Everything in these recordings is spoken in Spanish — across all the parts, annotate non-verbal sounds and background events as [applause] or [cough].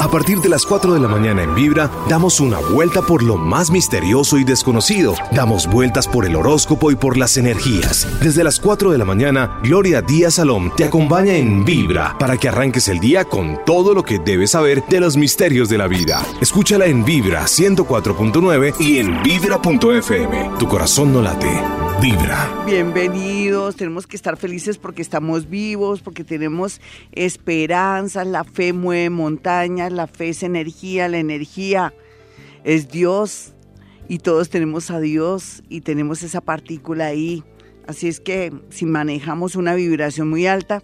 A partir de las 4 de la mañana en Vibra, damos una vuelta por lo más misterioso y desconocido. Damos vueltas por el horóscopo y por las energías. Desde las 4 de la mañana, Gloria Díaz Salom te acompaña en Vibra para que arranques el día con todo lo que debes saber de los misterios de la vida. Escúchala en Vibra 104.9 y en Vibra.fm. Tu corazón no late. Bienvenidos, tenemos que estar felices porque estamos vivos, porque tenemos esperanza, la fe mueve montañas, la fe es energía, la energía es Dios y todos tenemos a Dios y tenemos esa partícula ahí. Así es que si manejamos una vibración muy alta,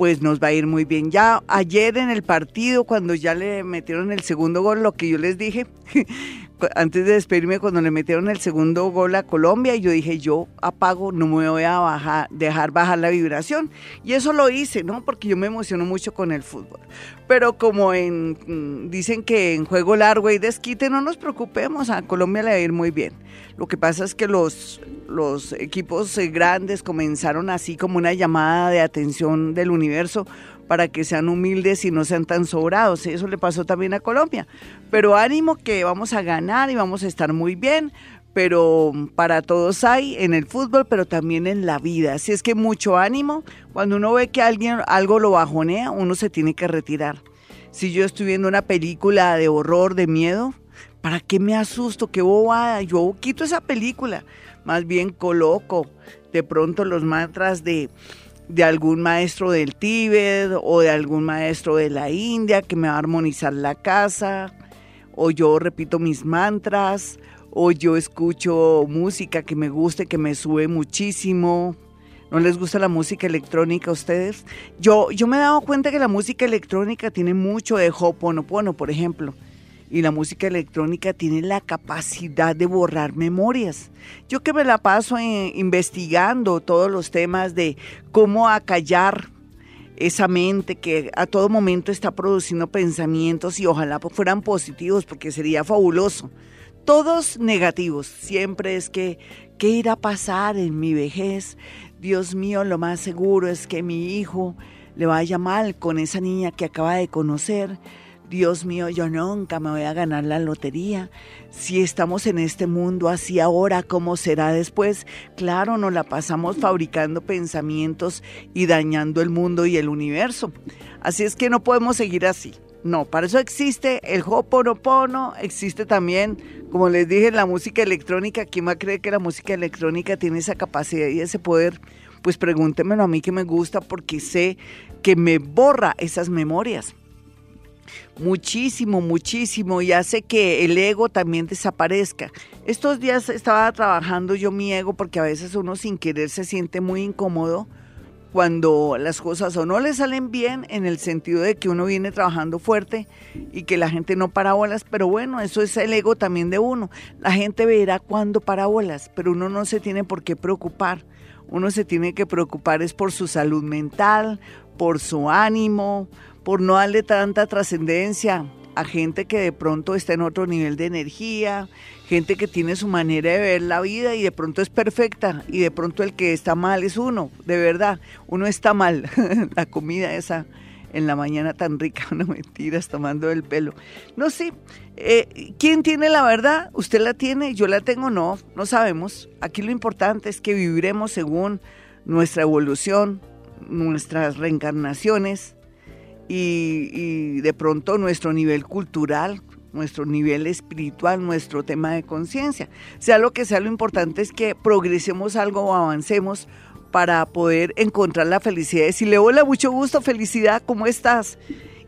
pues nos va a ir muy bien. Ya ayer en el partido, cuando ya le metieron el segundo gol, lo que yo les dije, [laughs] antes de despedirme cuando le metieron el segundo gol a Colombia yo dije, yo apago, no me voy a dejar bajar la vibración. Y eso lo hice, ¿no? Porque yo me emociono mucho con el fútbol. Pero como en, mm, dicen que en juego largo y desquite, no nos preocupemos, a Colombia le va a ir muy bien. Lo que pasa es que los, los equipos eh, grandes comenzaron así como una llamada de atención del universo para que sean humildes y no sean tan sobrados. Eso le pasó también a Colombia. Pero ánimo que vamos a ganar y vamos a estar muy bien. Pero para todos hay en el fútbol, pero también en la vida. Así es que mucho ánimo. Cuando uno ve que alguien algo lo bajonea, uno se tiene que retirar. Si yo estoy viendo una película de horror, de miedo, ¿para qué me asusto? ¿Qué bobada? Yo quito esa película. Más bien coloco de pronto los mantras de de algún maestro del Tíbet o de algún maestro de la India que me va a armonizar la casa, o yo repito mis mantras, o yo escucho música que me guste, que me sube muchísimo. ¿No les gusta la música electrónica a ustedes? Yo, yo me he dado cuenta que la música electrónica tiene mucho de Hoponopono, por ejemplo y la música electrónica tiene la capacidad de borrar memorias. Yo que me la paso investigando todos los temas de cómo acallar esa mente que a todo momento está produciendo pensamientos y ojalá fueran positivos porque sería fabuloso. Todos negativos, siempre es que, ¿qué irá a pasar en mi vejez? Dios mío, lo más seguro es que mi hijo le vaya mal con esa niña que acaba de conocer Dios mío, yo nunca me voy a ganar la lotería. Si estamos en este mundo así ahora, ¿cómo será después? Claro, nos la pasamos fabricando pensamientos y dañando el mundo y el universo. Así es que no podemos seguir así. No, para eso existe el Hoponopono, existe también, como les dije, la música electrónica. ¿Quién va a creer que la música electrónica tiene esa capacidad y ese poder? Pues pregúntemelo a mí que me gusta porque sé que me borra esas memorias muchísimo, muchísimo y hace que el ego también desaparezca. Estos días estaba trabajando yo mi ego porque a veces uno sin querer se siente muy incómodo cuando las cosas o no le salen bien en el sentido de que uno viene trabajando fuerte y que la gente no para bolas, pero bueno, eso es el ego también de uno. La gente verá cuándo para bolas, pero uno no se tiene por qué preocupar. Uno se tiene que preocupar es por su salud mental, por su ánimo, por no darle tanta trascendencia a gente que de pronto está en otro nivel de energía, gente que tiene su manera de ver la vida y de pronto es perfecta y de pronto el que está mal es uno, de verdad, uno está mal, [laughs] la comida esa en la mañana tan rica, [laughs] no mentiras, tomando el pelo. No sé, eh, ¿quién tiene la verdad? ¿Usted la tiene? ¿Yo la tengo? No, no sabemos. Aquí lo importante es que viviremos según nuestra evolución, nuestras reencarnaciones, y, de pronto nuestro nivel cultural, nuestro nivel espiritual, nuestro tema de conciencia. Sea lo que sea, lo importante es que progresemos algo o avancemos para poder encontrar la felicidad. le hola, mucho gusto, felicidad, ¿cómo estás?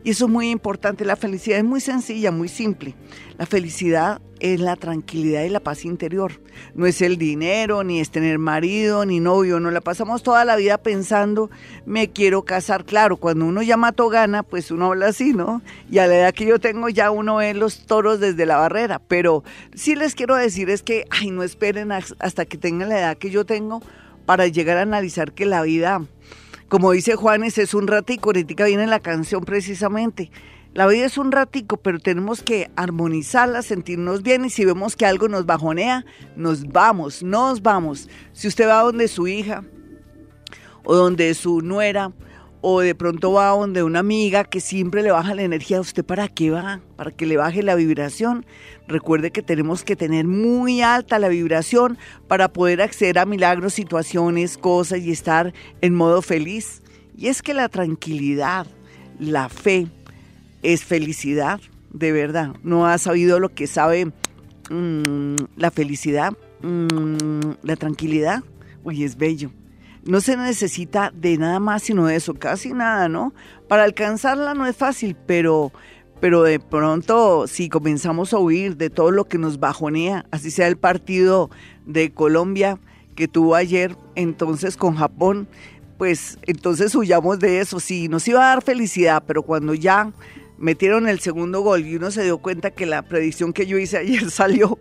Y eso es muy importante. La felicidad es muy sencilla, muy simple. La felicidad es la tranquilidad y la paz interior. No es el dinero, ni es tener marido, ni novio. No la pasamos toda la vida pensando, me quiero casar. Claro, cuando uno ya mató gana, pues uno habla así, ¿no? Y a la edad que yo tengo ya uno ve los toros desde la barrera. Pero sí les quiero decir es que, ay, no esperen hasta que tengan la edad que yo tengo para llegar a analizar que la vida como dice Juanes, es un ratico, ahorita viene la canción precisamente. La vida es un ratico, pero tenemos que armonizarla, sentirnos bien y si vemos que algo nos bajonea, nos vamos, nos vamos. Si usted va donde su hija o donde su nuera o de pronto va donde una amiga que siempre le baja la energía, ¿usted para qué va? Para que le baje la vibración. Recuerde que tenemos que tener muy alta la vibración para poder acceder a milagros, situaciones, cosas y estar en modo feliz. Y es que la tranquilidad, la fe, es felicidad, de verdad. ¿No ha sabido lo que sabe mm, la felicidad? Mm, la tranquilidad. Uy, es bello no se necesita de nada más sino eso, casi nada, ¿no? Para alcanzarla no es fácil, pero, pero de pronto si comenzamos a huir de todo lo que nos bajonea, así sea el partido de Colombia que tuvo ayer entonces con Japón, pues entonces huyamos de eso, sí, nos iba a dar felicidad, pero cuando ya metieron el segundo gol y uno se dio cuenta que la predicción que yo hice ayer [laughs] salió,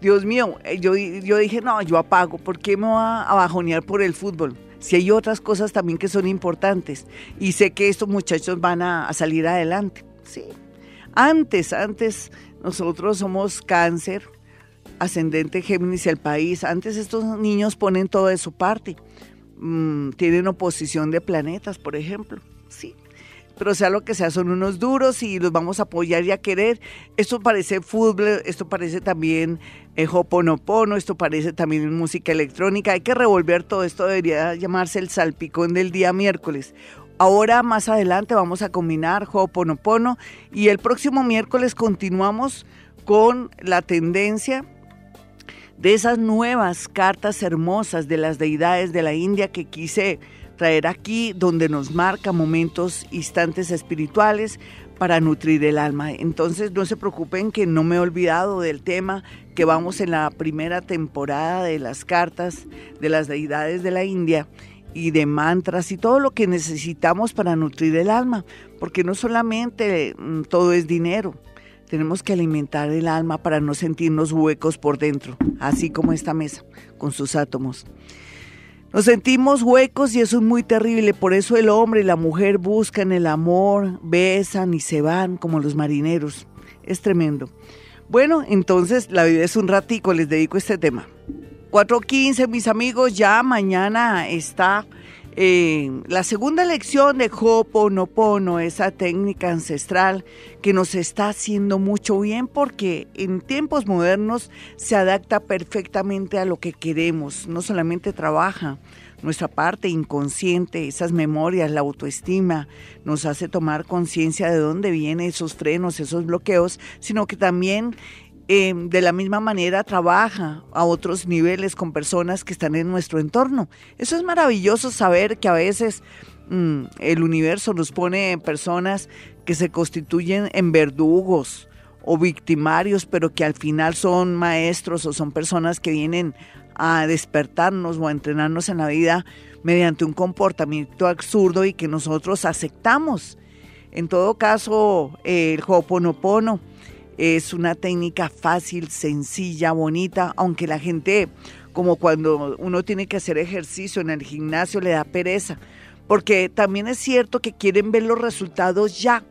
Dios mío, yo, yo dije, no, yo apago, ¿por qué me va a bajonear por el fútbol? Si hay otras cosas también que son importantes. Y sé que estos muchachos van a, salir adelante. Sí. Antes, antes, nosotros somos cáncer, ascendente Géminis el país. Antes estos niños ponen todo de su parte. Mm, tienen oposición de planetas, por ejemplo. Sí pero sea lo que sea, son unos duros y los vamos a apoyar y a querer. Esto parece fútbol, esto parece también eh, hoponopono, esto parece también música electrónica. Hay que revolver todo esto, debería llamarse el salpicón del día miércoles. Ahora más adelante vamos a combinar hoponopono y el próximo miércoles continuamos con la tendencia de esas nuevas cartas hermosas de las deidades de la India que quise traer aquí donde nos marca momentos, instantes espirituales para nutrir el alma. Entonces no se preocupen que no me he olvidado del tema que vamos en la primera temporada de las cartas de las deidades de la India y de mantras y todo lo que necesitamos para nutrir el alma, porque no solamente mm, todo es dinero, tenemos que alimentar el alma para no sentirnos huecos por dentro, así como esta mesa con sus átomos. Nos sentimos huecos y eso es muy terrible, por eso el hombre y la mujer buscan el amor, besan y se van como los marineros. Es tremendo. Bueno, entonces la vida es un ratico, les dedico este tema. 4.15, mis amigos, ya mañana está la segunda lección de Ho'oponopono, esa técnica ancestral que nos está haciendo mucho bien porque en tiempos modernos se adapta perfectamente a lo que queremos, no solamente trabaja nuestra parte inconsciente, esas memorias, la autoestima, nos hace tomar conciencia de dónde vienen esos frenos, esos bloqueos, sino que también Em, de la misma manera trabaja a otros niveles con personas que están en nuestro entorno. Eso es maravilloso saber que a veces mm, el universo nos pone personas que se constituyen en verdugos o victimarios, pero que al final son maestros o son personas que vienen a despertarnos o a entrenarnos en la vida mediante un comportamiento absurdo y que nosotros aceptamos. En todo caso, el Ho'oponopono es una técnica fácil, sencilla, bonita, aunque la gente, como cuando uno tiene que hacer ejercicio en el gimnasio, le da pereza, porque también es cierto que quieren ver los resultados ya,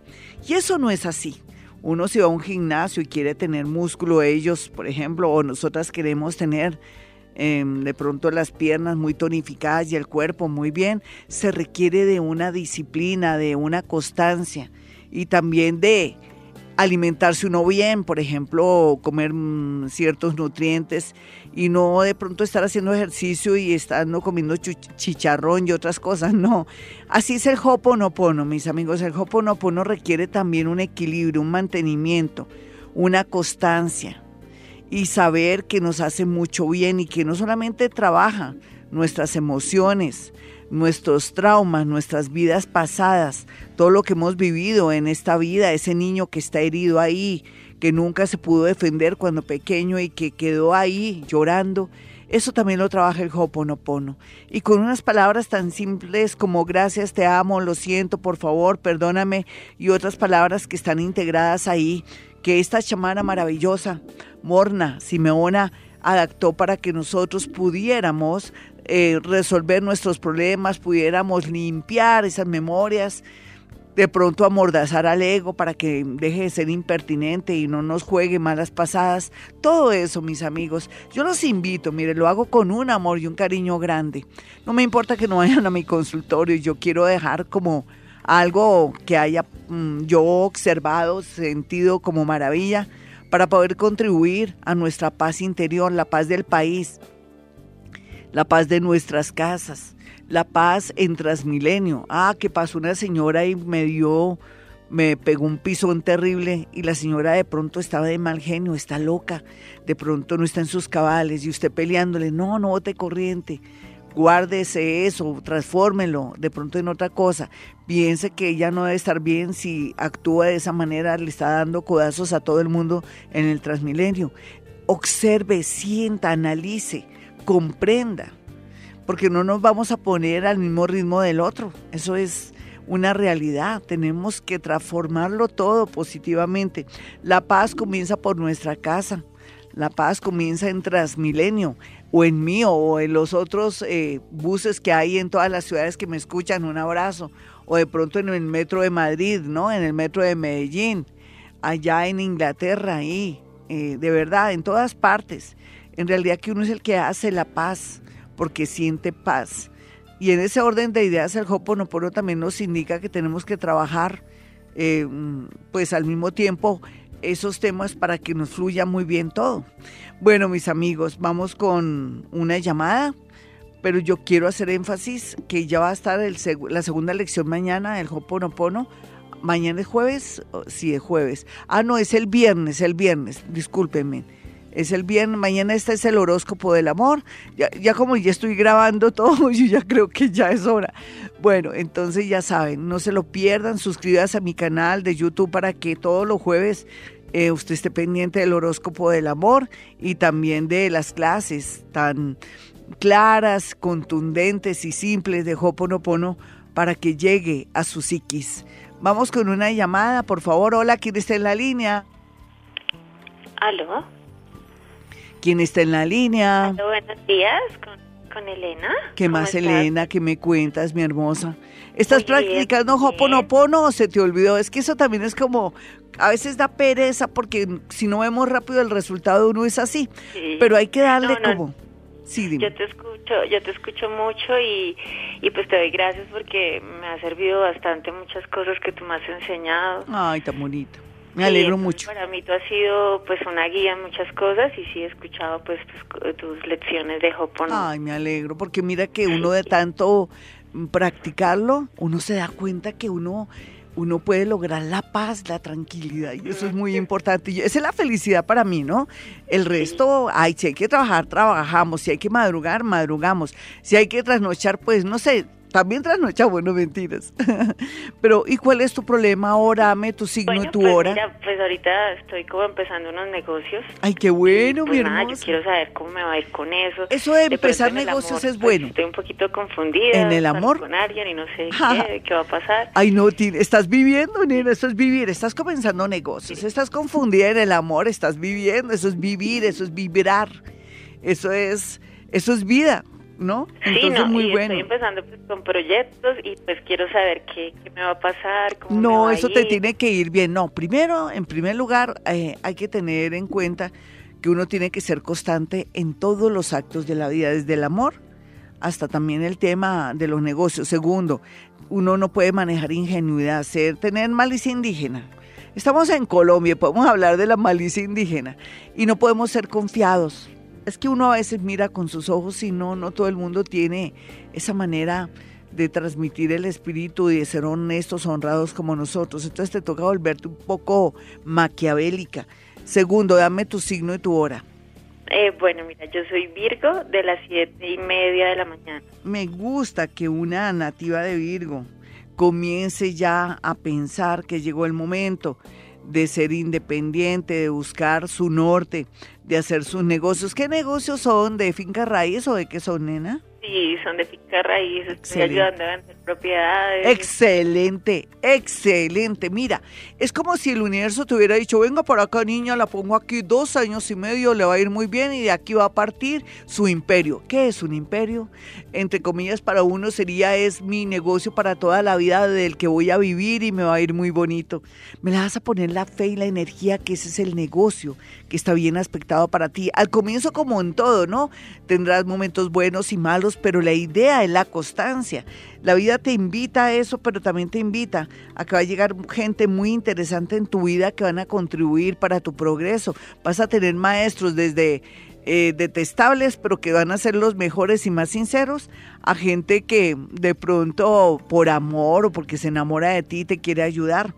y eso no es así. Uno si va a un gimnasio y quiere tener músculo, ellos, por ejemplo, o nosotras queremos tener em, de pronto las piernas muy tonificadas y el cuerpo muy bien, se requiere de una disciplina, de una constancia y también de alimentarse uno bien, por ejemplo, comer mm, ciertos nutrientes y no de pronto estar haciendo ejercicio y estando comiendo chicharrón y otras cosas, [laughs] no. Así es el Hoponopono, mis amigos, el Hoponopono requiere también un equilibrio, un mantenimiento, una constancia y saber que nos hace mucho bien y que no solamente trabaja nuestras emociones, nuestros traumas, nuestras vidas pasadas, todo lo que hemos vivido en esta vida, ese niño que está herido ahí, que nunca se pudo defender cuando pequeño y que quedó ahí llorando, eso también lo trabaja el Hoponopono. Y con unas palabras tan simples como gracias, te amo, lo siento, por favor, perdóname, y otras palabras que están integradas ahí, que esta chamana maravillosa, Morna, Simeona, adaptó para que nosotros pudiéramos eh, resolver nuestros problemas, pudiéramos limpiar esas memorias, de pronto amordazar al ego para que deje de ser impertinente y no nos juegue malas pasadas. Todo eso, mis amigos, yo los invito, mire, lo hago con un amor y un cariño grande. No me importa que no vayan a mi consultorio, yo quiero dejar como algo que haya mm, yo observado, sentido como maravilla, para poder contribuir a nuestra paz interior, la paz del país, la paz de nuestras casas, la paz en Transmilenio. Ah, que pasó una señora y me dio me pegó un pisón terrible y la señora de pronto estaba de mal genio, está loca, de pronto no está en sus cabales y usted peleándole, no, no bote corriente, guárdese eso, transfórmelo de pronto en otra cosa, piense que ella no debe estar bien si actúa de esa manera, le está dando codazos a todo el mundo en el Transmilenio. Observe, sienta, analice, comprenda, porque no nos vamos a poner al mismo ritmo del otro, eso es una realidad, tenemos que transformarlo todo positivamente. La paz comienza por nuestra casa, la paz comienza en Transmilenio o en mío o en los otros eh, buses que hay en todas las ciudades que me escuchan, un abrazo, o de pronto en el metro de Madrid, ¿no? En el metro de Medellín, allá en Inglaterra, ahí, eh, de verdad, en todas partes. En realidad que uno es el que hace la paz, porque siente paz. Y en ese orden de ideas el Hoponopono también nos indica que tenemos que trabajar eh, pues al mismo tiempo esos temas para que nos fluya muy bien todo. Bueno, mis amigos, vamos con una llamada, pero yo quiero hacer énfasis que ya va a estar el la segunda lección mañana del Hoponopono. Mañana es jueves, sí es jueves. Ah, no, es el viernes, el viernes, discúlpenme es el viernes, mañana este es el horóscopo del amor. Ya, ya como ya estoy grabando [laughs] todo, yo ya creo que ya es hora. Bueno, entonces ya saben, no se lo pierdan, suscríbanse a mi canal de YouTube para que todos los jueves eh, usted esté pendiente del horóscopo del amor y también de las clases tan claras, contundentes y simples de Hoponopono para que llegue a su psiquis. Vamos con una llamada, por favor. Hola, ¿quién está en la línea? ¿Aló? ¿Quién está en la línea? buenos días, con, Elena. ¿Qué más, Elena? ¿Qué me cuentas, mi hermosa? ¿Estás practicando Hoponopono o se te olvidó? Es que eso también es como, a veces da pereza porque si no vemos rápido el resultado uno es así, pero hay que darle como... Sí, dime. Yo te escucho, yo te escucho mucho y, y pues te doy gracias porque me ha servido bastante muchas cosas que tú me has enseñado. Ay, tan bonito. Me alegro mucho. Para mí tú has sido pues una guía en muchas cosas y sí he escuchado pues tus, lecciones de Hoponopono. Ay, me alegro porque mira que uno de tanto practicarlo, uno se da cuenta que uno uno puede lograr la paz, la tranquilidad, y eso es muy importante. Y esa es la felicidad para mí, ¿no? El resto, ay, si hay que trabajar, trabajamos, si hay que madrugar, madrugamos, si hay que trasnochar, pues no sé, también trasnocha, bueno, mentiras. [laughs] Pero, ¿y cuál es tu problema ahora? Dame tu signo y tu pues hora. Mira, pues ahorita estoy como empezando unos negocios. Ay, qué bueno, pues mi hermosa. yo quiero saber cómo me va a ir con eso. Eso de, empezar negocios es pues, bueno. estoy un poquito confundida. ¿En el amor? Con alguien y no sé [laughs] qué, qué, va a pasar. Ay, no, estás viviendo, nena, eso es vivir. Estás comenzando negocios. Estás confundida en el amor, estás viviendo. Eso es vivir, eso es vibrar. Eso es, eso es vida. ¿No? Entonces, sí, no, muy bueno. Estoy empezando pues, con proyectos y pues quiero saber qué, me va a pasar. Cómo no, me eso te tiene que ir bien. No, primero, en primer lugar, eh, hay que tener en cuenta que uno tiene que ser constante en todos los actos de la vida, desde el amor hasta también el tema de los negocios. Segundo, uno no puede manejar ingenuidad, ser, tener malicia indígena. Estamos en Colombia, podemos hablar de la malicia indígena y no podemos ser confiados es que uno a veces mira con sus ojos y no, no todo el mundo tiene esa manera de transmitir el espíritu y de ser honestos, honrados como nosotros. Entonces te toca volverte un poco maquiavélica. Segundo, dame tu signo y tu hora. Eh, bueno, mira, yo soy Virgo de las siete y media de la mañana. Me gusta que una nativa de Virgo comience ya a pensar que llegó el momento de ser independiente, de buscar su norte, de hacer sus negocios. ¿Qué negocios son? ¿De finca raíz o de qué son, nena? Sí, son de finca raíz, estoy ayudando a vender propiedades. Excelente, excelente. Mira, es como si el universo te hubiera dicho, venga por acá niña, la pongo aquí dos años y medio, le va a ir muy bien y de aquí va a partir su imperio. ¿Qué es un imperio? Entre comillas, para uno sería, es mi negocio para toda la vida del que voy a vivir y me va a ir muy bonito. Me la vas a poner la fe y la energía que ese es el negocio que está bien aspectado para ti. Al comienzo como en todo, ¿no? Tendrás momentos buenos y malos, pero la idea es la constancia. La vida te invita a eso, pero también te invita a que va a llegar gente muy interesante en tu vida que van a contribuir para tu progreso. Vas a tener maestros desde eh, detestables, pero que van a ser los mejores y más sinceros, a gente que de pronto por amor o porque se enamora de ti te quiere ayudar.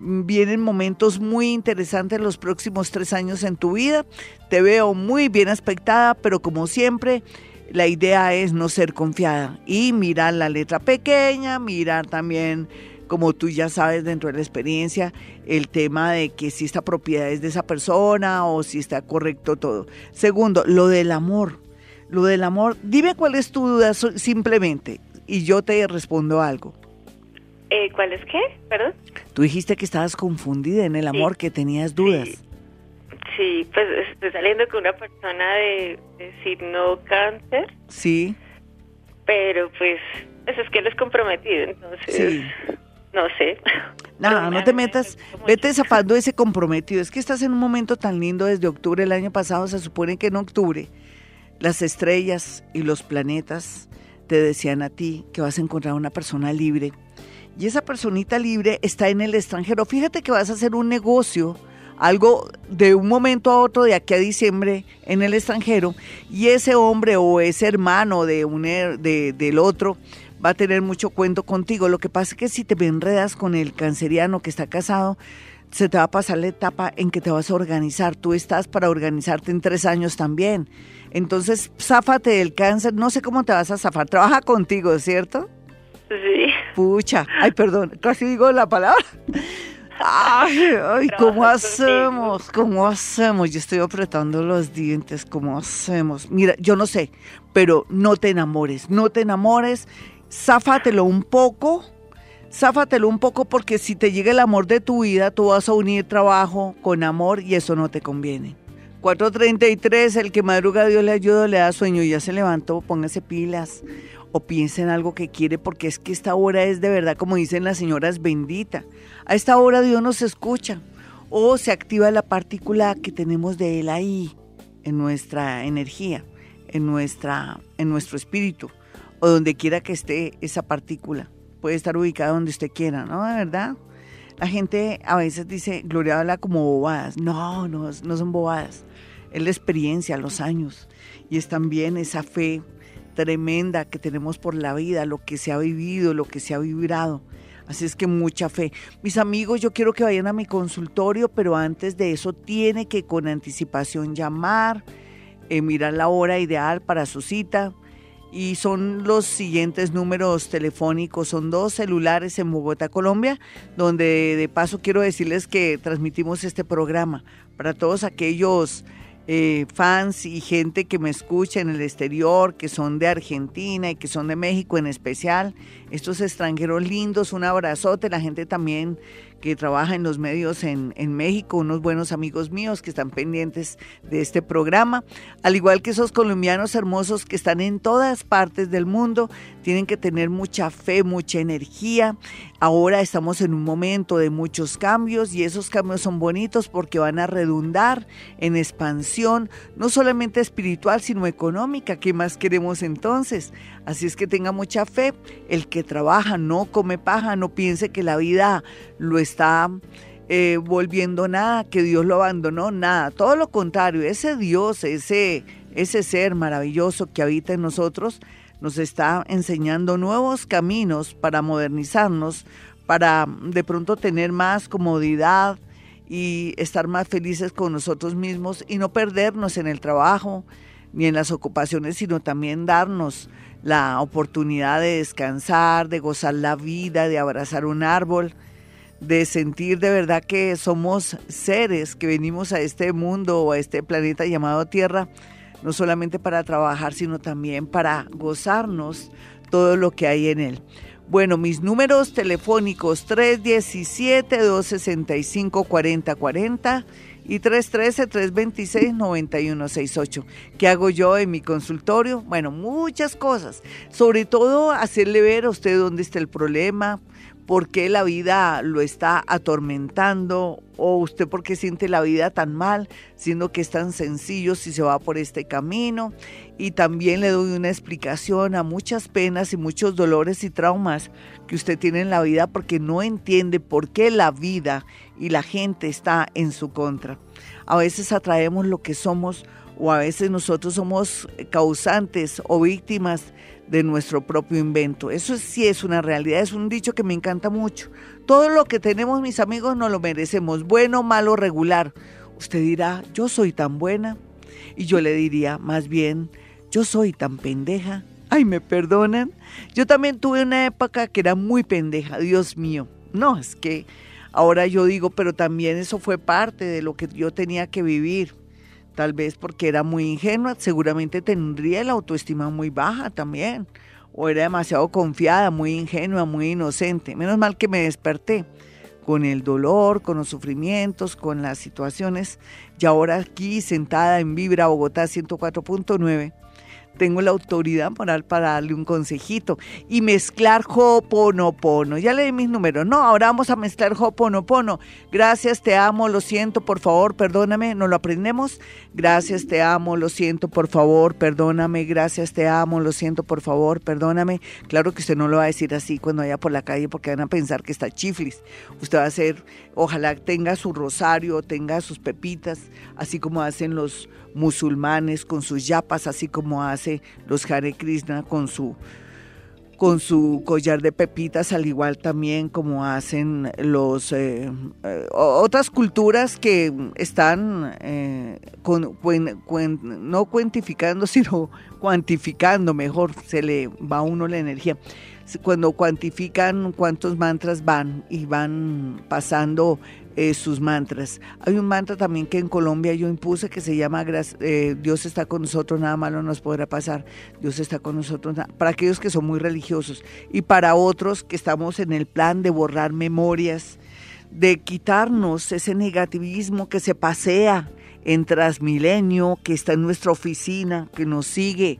Vienen momentos muy interesantes los próximos tres años en tu vida. Te veo muy bien aspectada, pero como siempre, la idea es no ser confiada y mirar la letra pequeña, mirar también como tú ya sabes dentro de la experiencia, el tema de que si esta propiedad es de esa persona o si está correcto todo. Segundo, lo del amor. Lo del amor, dime cuál es tu duda simplemente y yo te respondo algo. Eh, ¿Cuál es qué? Perdón. Tú dijiste que estabas confundida en el amor, que tenías dudas. Sí. Pues estoy saliendo con una persona de, de signo cáncer. Sí. Pero pues eso es que él es comprometido, entonces... Sí no sé. Nada, no te metas, vete zafando ese comprometido. Es que estás en un momento tan lindo desde octubre el año pasado, se supone que en octubre las estrellas y los planetas te decían a ti que vas a encontrar una persona libre. Y esa personita libre está en el extranjero. Fíjate que vas a hacer un negocio, algo de un momento a otro de aquí a diciembre en el extranjero, y ese hombre o ese hermano de un, de, del otro va a tener mucho cuento contigo. Lo que pasa es que si te enredas con el canceriano que está casado, se te va a pasar la etapa en que te vas a organizar. Tú estás para organizarte en tres años también. Entonces, záfate del cáncer. No sé cómo te vas a zafar. Trabaja contigo, ¿cierto? Sí. Pucha. Ay, perdón. Casi digo la palabra. Ay, ay, ¿cómo hacemos? ¿Cómo hacemos? Yo estoy apretando los dientes, ¿cómo hacemos? Mira, yo no sé, pero no te enamores, no te enamores záfatelo un poco, záfatelo un poco porque si te llega el amor de tu vida, tú vas a unir trabajo con amor y eso no te conviene. 433, el que madruga Dios le ayuda, le da sueño, ya se levantó, póngase pilas o piense en algo que quiere porque es que esta hora es de verdad, como dicen las señoras, bendita. A esta hora Dios nos escucha o se activa la partícula que tenemos de Él ahí, en nuestra energía, en, nuestra, en nuestro espíritu o donde quiera que esté esa partícula. Puede estar ubicada donde usted quiera, ¿no? De verdad. La gente a veces dice, Gloria habla como bobadas. No, no, no son bobadas. Es la experiencia, los años. Y es también esa fe tremenda que tenemos por la vida, lo que se ha vivido, lo que se ha vibrado. Así es que mucha fe. Mis amigos, yo quiero que vayan a mi consultorio, pero antes de eso tiene que con anticipación llamar, eh, mirar la hora ideal para su cita y son los siguientes números telefónicos. Son dos celulares en Bogotá, Colombia, donde de paso quiero decirles que transmitimos este programa para todos aquellos eh, fans y gente que me escucha en el exterior, que son de Argentina y que son de México en especial, estos extranjeros lindos, un abrazote, la gente también que trabaja en los medios en, en, México, unos buenos amigos míos que están pendientes de este programa, al igual que esos colombianos hermosos que están en todas partes del mundo, tienen que tener mucha fe, mucha energía. Ahora estamos en un momento de muchos cambios y esos cambios son bonitos porque van a redundar en expansión, no solamente espiritual, sino económica. ¿Qué más queremos entonces? Así es que tenga mucha fe. El que trabaja no come paja, no piense que la vida lo está eh, volviendo nada, que Dios lo abandonó, nada. Todo lo contrario, ese Dios, ese, ese ser maravilloso que habita en nosotros, nos está enseñando nuevos caminos para modernizarnos, para de pronto tener más comodidad y estar más felices con nosotros mismos y no perdernos en el trabajo ni en las ocupaciones, sino también darnos la oportunidad de descansar, de gozar la vida, de abrazar un árbol, de sentir de verdad que somos seres que venimos a este mundo o a este planeta llamado Tierra, no solamente para trabajar, sino también para gozarnos todo lo que hay en él. Bueno, mis números telefónicos 317-265-4040 y 313-326-9168. ¿Qué hago yo en mi consultorio? Bueno, muchas cosas. Sobre todo hacerle ver a usted dónde está el problema, por qué la vida lo está atormentando o usted por qué siente la vida tan mal, siendo que es tan sencillo si se va por este camino. Y también le doy una explicación a muchas penas y muchos dolores y traumas que usted tiene en la vida porque no entiende por qué la vida y la gente está en su contra. A veces atraemos lo que somos o a veces nosotros somos causantes o víctimas de nuestro propio invento. Eso sí es una realidad, es un dicho que me encanta mucho. Todo lo que tenemos, mis amigos, no lo merecemos, bueno, malo, regular. Usted dirá, yo soy tan buena. Y yo le diría, más bien, yo soy tan pendeja. Ay, ¿me perdonan? Yo también tuve una época que era muy pendeja, Dios mío. No, es que ahora yo digo, pero también eso fue parte de lo que yo tenía que vivir tal vez porque era muy ingenua, seguramente tendría la autoestima muy baja también, o era demasiado confiada, muy ingenua, muy inocente. Menos mal que me desperté con el dolor, con los sufrimientos, con las situaciones, y ahora aquí sentada en Vibra Bogotá 104.9 tengo la autoridad moral para darle un consejito y mezclar Hoponopono. Ya le di mis números. No, ahora vamos a mezclar Hoponopono. Gracias, te amo, lo siento, por favor, perdóname. ¿No lo aprendemos? Gracias, te amo, lo siento, por favor, perdóname. Gracias, te amo, lo siento, por favor, perdóname. Claro que usted no lo va a decir así cuando vaya por la calle porque van a pensar que está chiflis. Usted va a hacer, ojalá tenga su rosario, tenga sus pepitas, así como hacen los musulmanes con sus yapas, así como los Hare Krishna con su con su collar de pepitas, al igual también como hacen los eh, eh, otras culturas que están eh, no cuantificando, [laughs] sino cuantificando, mejor se le va a uno la energía. Cuando cuantifican cuántos mantras van y van pasando eh, sus mantras. Hay un mantra también que en Colombia yo impuse que se llama eh, Dios está con nosotros, nada malo nos podrá pasar. Dios está con nosotros, para aquellos que son muy religiosos y para otros que estamos en el plan de borrar memorias, de quitarnos ese negativismo que se pasea en Transmilenio, que está en nuestra oficina, que nos sigue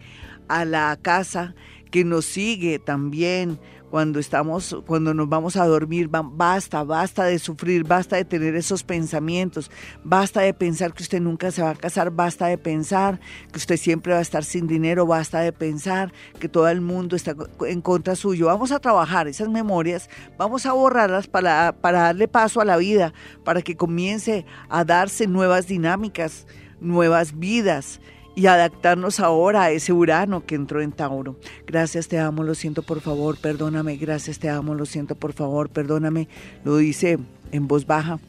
a la casa, que nos sigue también cuando estamos, cuando nos vamos a dormir, basta, basta de sufrir, basta de tener esos pensamientos, basta de pensar que usted nunca se va a casar, basta de pensar que usted siempre va a estar sin dinero, basta de pensar que todo el mundo está en contra suyo. Vamos a trabajar esas memorias, vamos a borrarlas para, para darle paso a la vida, para que comience a darse nuevas dinámicas, nuevas vidas y adaptarnos ahora a ese Urano que entró en Tauro. Gracias, te amo, lo siento, por favor, perdóname. Gracias, te amo, lo siento, por favor, perdóname. Lo dice en voz baja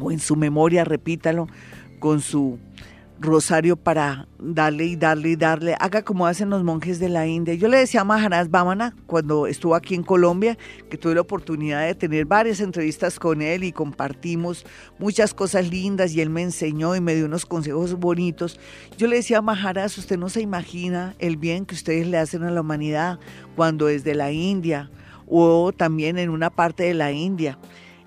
o en su memoria, repítalo con su rosario para darle y darle y darle. Haga como hacen los monjes de la India. Yo le decía a Maharaj Bhamana cuando estuvo aquí en Colombia, que tuve la oportunidad de tener varias entrevistas con él y compartimos muchas cosas lindas y él me enseñó y me dio unos consejos bonitos. Yo le decía a Maharaj, usted no se imagina el bien que ustedes le hacen a la humanidad cuando desde la India o también en una parte de la India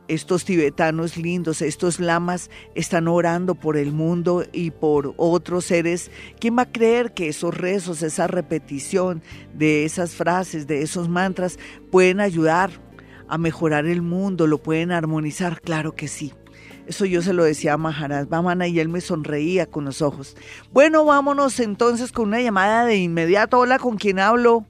estos tibetanos lindos, estos lamas están orando por el mundo y por otros seres. ¿Quién va a creer que esos rezos, esa repetición de esas frases, de esos mantras, pueden ayudar a mejorar el mundo, lo pueden armonizar? Claro que sí. Eso yo se lo decía a Maharaj Vamana y él me sonreía con los ojos. Bueno, vámonos entonces con una llamada de inmediato. Hola, ¿con quién hablo?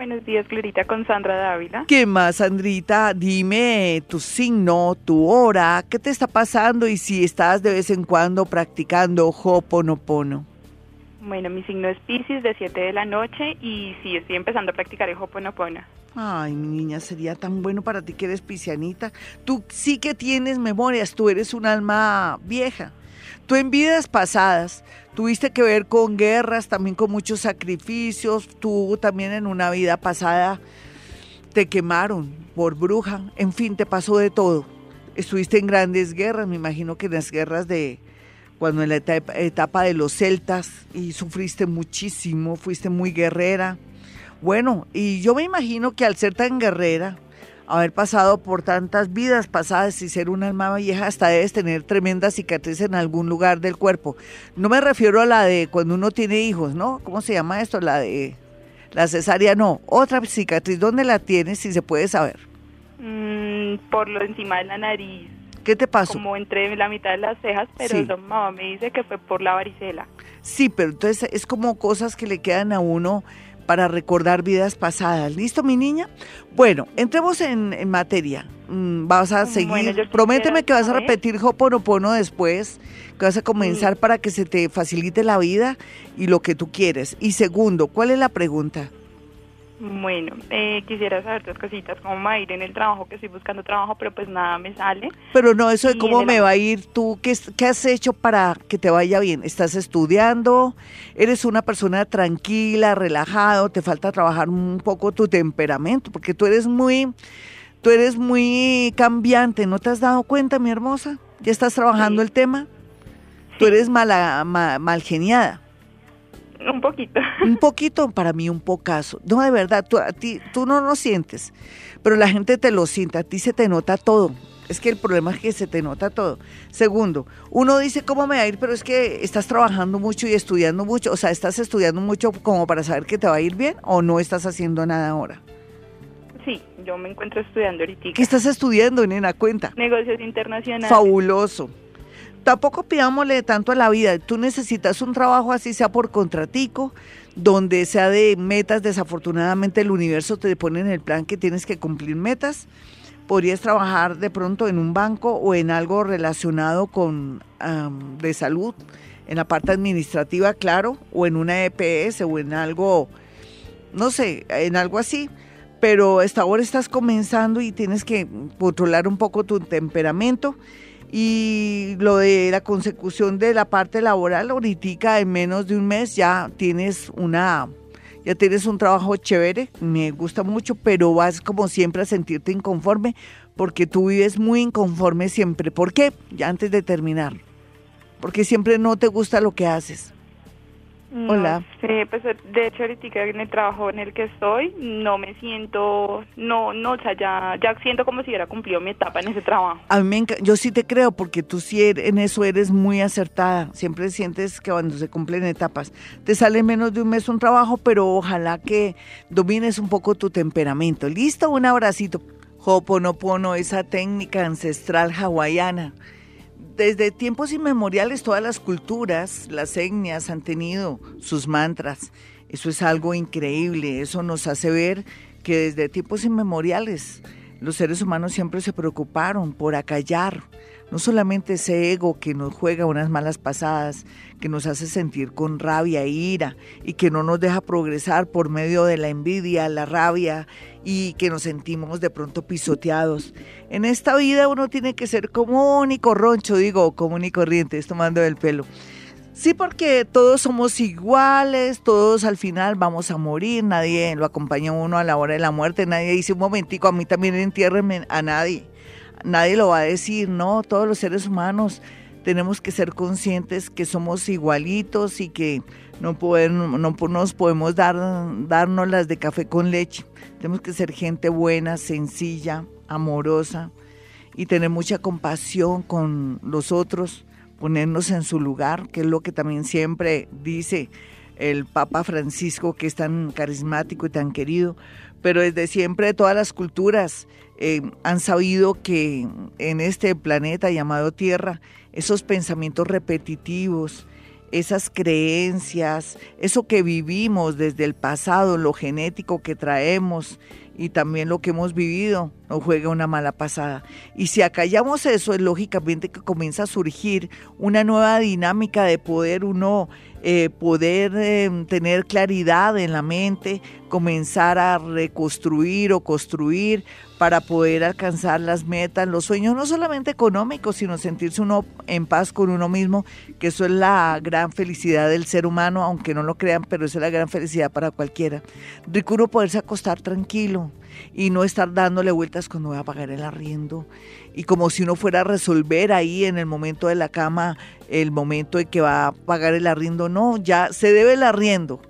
Buenos días, Glorita, con Sandra Dávila. ¿Qué más, Sandrita? Dime tu signo, tu hora, ¿qué te está pasando y si estás de vez en cuando practicando Hoponopono? Bueno, mi signo es Pisces de 7 de la noche y sí, estoy empezando a practicar el Hoponopono. Ay, mi niña, sería tan bueno para ti que eres piscianita. Tú sí que tienes memorias, tú eres un alma vieja. Tú en vidas pasadas tuviste que ver con guerras, también con muchos sacrificios, tú también en una vida pasada te quemaron por bruja, en fin, te pasó de todo. Estuviste en grandes guerras, me imagino que en las guerras de cuando en la etapa de los celtas y sufriste muchísimo, fuiste muy guerrera. Bueno, y yo me imagino que al ser tan guerrera, haber pasado por tantas vidas pasadas y ser una alma vieja, hasta debes tener tremenda cicatriz en algún lugar del cuerpo. No me refiero a la de cuando uno tiene hijos, ¿no? ¿Cómo se llama esto? La de la cesárea, no. Otra cicatriz, ¿dónde la tienes si se puede saber? Mm, por lo encima de la nariz. ¿Qué te pasó? Como entre la mitad de las cejas, pero Sí. la mamá me dice que fue por la varicela. Sí, pero entonces es como cosas que le quedan a uno para recordar vidas pasadas. ¿Listo, mi niña? Bueno, entremos en, en materia. Mm, Vas a seguir. Prométeme que vas a repetir Hoponopono después, que vas a comenzar para que se te facilite la vida y lo que tú quieres. Y segundo, ¿cuál es la pregunta? Bueno, eh, quisiera saber dos cositas, cómo me va a ir en el trabajo, que estoy buscando trabajo, pero pues nada me sale. Pero no, eso de cómo me va a ir tú, ¿qué, ¿qué has hecho para que te vaya bien? ¿Estás estudiando? ¿Eres una persona tranquila, relajado? ¿Te falta trabajar un poco tu temperamento? Porque tú eres muy, tú eres muy cambiante, ¿no te has dado cuenta, mi hermosa? ¿Ya estás trabajando Sí. el tema? Tú eres mala, ma- mal geniada. Un poquito. [laughs] Un poquito, para mí un pocazo. No, de verdad, tú, a ti, tú no lo sientes, pero la gente te lo siente, a ti se te nota todo. Es que el problema es que se te nota todo. Segundo, uno dice cómo me va a ir, pero es que estás trabajando mucho y estudiando mucho. O sea, ¿estás estudiando mucho como para saber que te va a ir bien o no estás haciendo nada ahora? Sí, yo me encuentro estudiando ahorita. ¿Qué estás estudiando, nena? Cuenta. Negocios internacionales. Fabuloso. Tampoco pidámosle tanto a la vida. Tú necesitas un trabajo así sea por contratico, donde sea de metas. Desafortunadamente el universo te pone en el plan que tienes que cumplir metas. Podrías trabajar de pronto en un banco o en algo relacionado con de salud, en la parte administrativa, claro, o en una EPS o en algo, no sé, en algo así pero hasta ahora estás comenzando y tienes que controlar un poco tu temperamento y lo de la consecución de la parte laboral ahorita en menos de un mes ya tienes una ya tienes un trabajo chévere, me gusta mucho, pero vas como siempre a sentirte inconforme porque tú vives muy inconforme siempre. ¿Por qué? Ya antes de terminar. Porque siempre no te gusta lo que haces. No Hola. sé, pues de hecho ahorita en el trabajo en el que estoy no me siento, no, no, o sea, ya, ya siento como si hubiera cumplido mi etapa en ese trabajo. A mí me enca- yo sí te creo porque tú sí er- en eso eres muy acertada. Siempre sientes que cuando se cumplen etapas te sale menos de un mes un trabajo, pero ojalá que domines un poco tu temperamento. Listo, un abracito. Hoponopono, esa técnica ancestral hawaiana. Desde tiempos inmemoriales todas las culturas, las etnias han tenido sus mantras. Eso es algo increíble, eso nos hace ver que desde tiempos inmemoriales los seres humanos siempre se preocuparon por acallar no solamente ese ego que nos juega unas malas pasadas, que nos hace sentir con rabia e ira y que no nos deja progresar por medio de la envidia, la rabia y que nos sentimos de pronto pisoteados. En esta vida uno tiene que ser común y corroncho, digo, común y corriente, es tomando el pelo. Sí, porque todos somos iguales, todos al final vamos a morir, nadie lo acompaña a uno a la hora de la muerte, nadie dice un momentico, a mí también entiérrenme a nadie, nadie lo va a decir, no, todos los seres humanos tenemos que ser conscientes que somos igualitos y que no, no nos podemos dar, darnos las de café con leche, tenemos que ser gente buena, sencilla, amorosa y tener mucha compasión con los otros ponernos en su lugar, que es lo que también siempre dice el Papa Francisco, que es tan carismático y tan querido, pero desde siempre todas las culturas eh, han sabido que en este planeta llamado Tierra, esos pensamientos repetitivos, esas creencias, eso que vivimos desde el pasado, lo genético que traemos y también lo que hemos vivido, nos juega una mala pasada. Y si acallamos eso, es lógicamente que comienza a surgir una nueva dinámica de poder uno eh, poder eh, tener claridad en la mente, comenzar a reconstruir o construir para poder alcanzar las metas, los sueños, no solamente económicos, sino sentirse uno en paz con uno mismo, que eso es la gran felicidad del ser humano, aunque no lo crean, pero esa es la gran felicidad para cualquiera. Rico poderse acostar tranquilo y no estar dándole vueltas cuando voy a pagar el arriendo y como si uno fuera a resolver ahí en el momento de la cama el momento de que va a pagar el arriendo, no, ya se debe el arriendo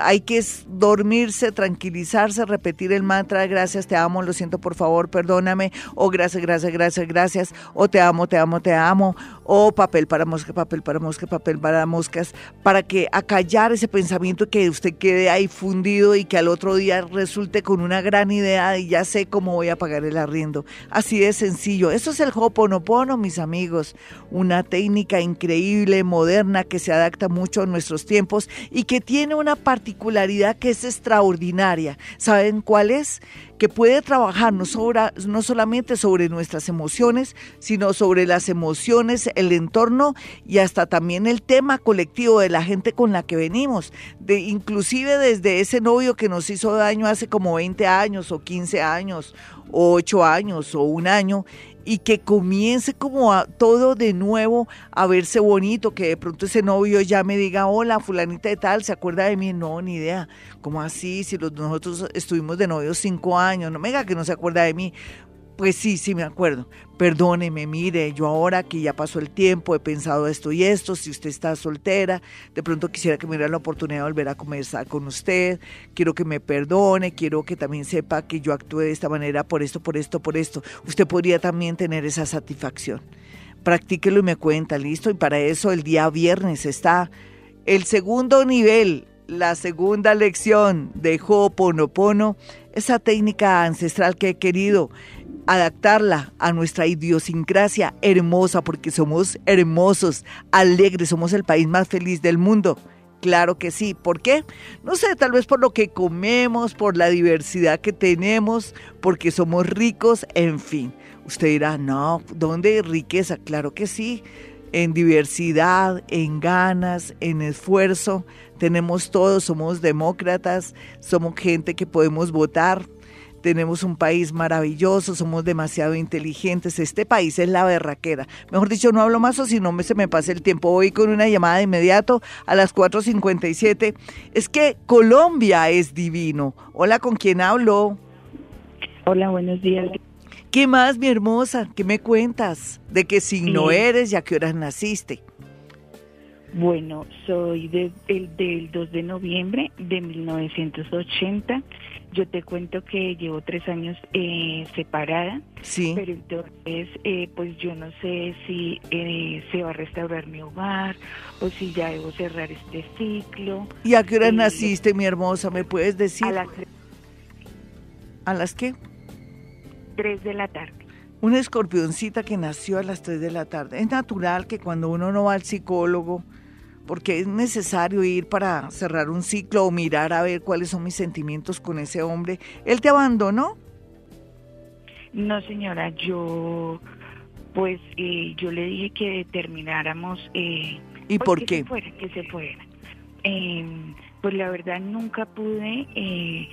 hay que dormirse, tranquilizarse, repetir el mantra, gracias, te amo, lo siento, por favor, perdóname, o gracias, gracias, gracias, gracias, o te amo, te amo, te amo, o papel para mosca, papel para mosca, papel para moscas, para que acallar ese pensamiento que usted quede ahí fundido y que al otro día resulte con una gran idea y ya sé cómo voy a pagar el arriendo. Así de sencillo. Eso es el Hoponopono, mis amigos. Una técnica increíble, moderna, que se adapta mucho a nuestros tiempos y que tiene una particularidad que es extraordinaria. ¿Saben cuál es? que puede trabajar no, no solamente sobre nuestras emociones, sino sobre las emociones, el entorno y hasta también el tema colectivo de la gente con la que venimos. De, inclusive desde ese novio que nos hizo daño hace como 20 años o 15 años o 8 años o un año y que comience como a todo de nuevo a verse bonito, que de pronto ese novio ya me diga, hola, fulanita de tal, ¿se acuerda de mí? No, ni idea. ¿Cómo así? Si los, nosotros estuvimos de novios cinco años, no me diga que no se acuerda de mí. Pues sí, sí me acuerdo. Perdóneme, mire, yo ahora que ya pasó el tiempo he pensado esto y esto, si usted está soltera, de pronto quisiera que me diera la oportunidad de volver a conversar con usted, quiero que me perdone, quiero que también sepa que yo actúe de esta manera por esto, por esto, por esto. Usted podría también tener esa satisfacción. Practíquelo y me cuenta, listo. Y para eso el día viernes está el segundo nivel, la segunda lección de Ho'oponopono, esa técnica ancestral que he querido adaptarla a nuestra idiosincrasia hermosa, porque somos hermosos, alegres, somos el país más feliz del mundo. Claro que sí. ¿Por qué? No sé, tal vez por lo que comemos, por la diversidad que tenemos, porque somos ricos, en fin. Usted dirá, no, ¿dónde riqueza? Claro que sí. En diversidad, en ganas, en esfuerzo. Tenemos todo, somos demócratas, somos gente que podemos votar, tenemos un país maravilloso, somos demasiado inteligentes, este país es la berraquera. Mejor dicho, no hablo más o si no me, se me pasa el tiempo. Voy con una llamada de inmediato a las 4.57. Es que Colombia es divino. Hola, ¿con quién hablo? Hola, buenos días. ¿Qué más, mi hermosa? ¿Qué me cuentas? ¿De qué signo eres y a qué horas naciste? Bueno, soy el del 2 de noviembre de 1980 yo te cuento que llevo tres años eh, separada, sí. pero entonces, eh, pues yo no sé si eh, se va a restaurar mi hogar o si ya debo cerrar este ciclo. ¿Y a qué hora naciste, mi hermosa? ¿Me puedes decir? A las ¿A las qué? Tres de la tarde. Una escorpioncita que nació a las tres de la tarde. Es natural que cuando uno no va al psicólogo, porque es necesario ir para cerrar un ciclo o mirar a ver cuáles son mis sentimientos con ese hombre. ¿Él te abandonó? No, señora, yo pues eh, yo le dije que termináramos. Eh, ¿Y pues, por que qué? Se fuera, que se fuera. Em, pues la verdad nunca pude eh,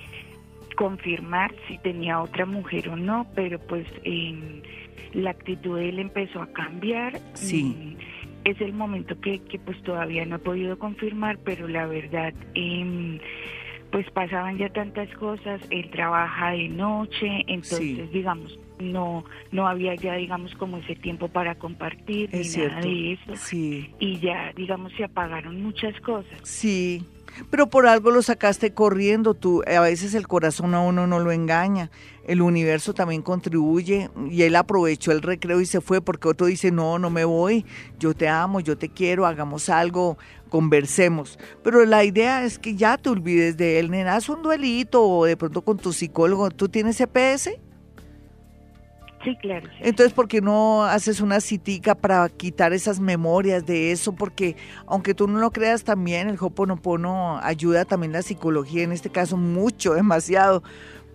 confirmar si tenía otra mujer o no, pero pues em, la actitud de él empezó a cambiar. Sí. Mm, es el momento que, que pues todavía no he podido confirmar, pero la verdad, eh, pues pasaban ya tantas cosas, él trabaja de noche, entonces digamos, no no había ya digamos como ese tiempo para compartir ni nada de eso. Sí. Y ya digamos se apagaron muchas cosas. Sí. Pero por algo lo sacaste corriendo, tú a veces el corazón a uno no lo engaña, el universo también contribuye y él aprovechó el recreo y se fue porque otro dice, no, no me voy, yo te amo, yo te quiero, hagamos algo, conversemos. Pero la idea es que ya te olvides de él, nena, haz un duelito o de pronto con tu psicólogo, ¿tú tienes CPS? Sí, claro. Entonces, ¿por qué no haces una citica para quitar esas memorias de eso? Porque aunque tú no lo creas también, el Hoponopono ayuda también la psicología, en este caso mucho, [laughs] demasiado,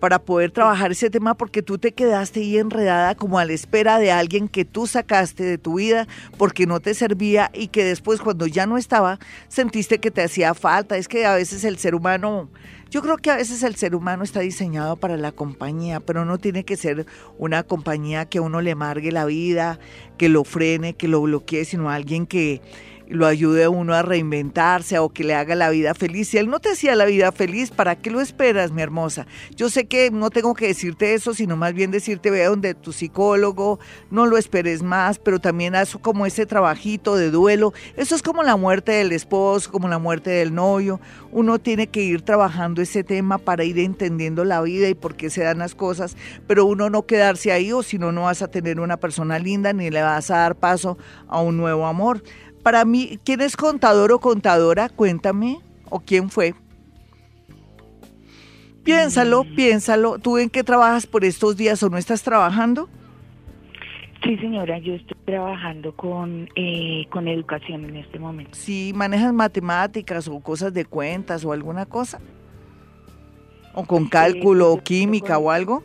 para poder trabajar ese tema porque tú te quedaste ahí enredada como a la espera de alguien que tú sacaste de tu vida porque no te servía y que después cuando ya no estaba sentiste que te hacía falta. Es que a veces el ser humano yo creo que a veces el ser humano está diseñado para la compañía, pero no tiene que ser una compañía que uno le amargue la vida, que lo frene, que lo bloquee, sino alguien que lo ayude a uno a reinventarse o que le haga la vida feliz. Si él no te hacía la vida feliz, ¿para qué lo esperas, mi hermosa? Yo sé que no tengo que decirte eso, sino más bien decirte, ve donde tu psicólogo, no lo esperes más, pero también haz como ese trabajito de duelo. Eso es como la muerte del esposo, como la muerte del novio. Uno tiene que ir trabajando ese tema para ir entendiendo la vida y por qué se dan las cosas, pero uno no quedarse ahí o si no, no vas a tener una persona linda ni le vas a dar paso a un nuevo amor. Para mí, ¿quién es contador o contadora? Cuéntame. ¿O quién fue? Piénsalo, mm. piénsalo. ¿Tú en qué trabajas por estos días o no estás trabajando? Sí, señora, yo estoy trabajando con, eh, con educación en este momento. Sí, ¿manejas matemáticas o cosas de cuentas o alguna cosa? ¿O con cálculo o química o algo?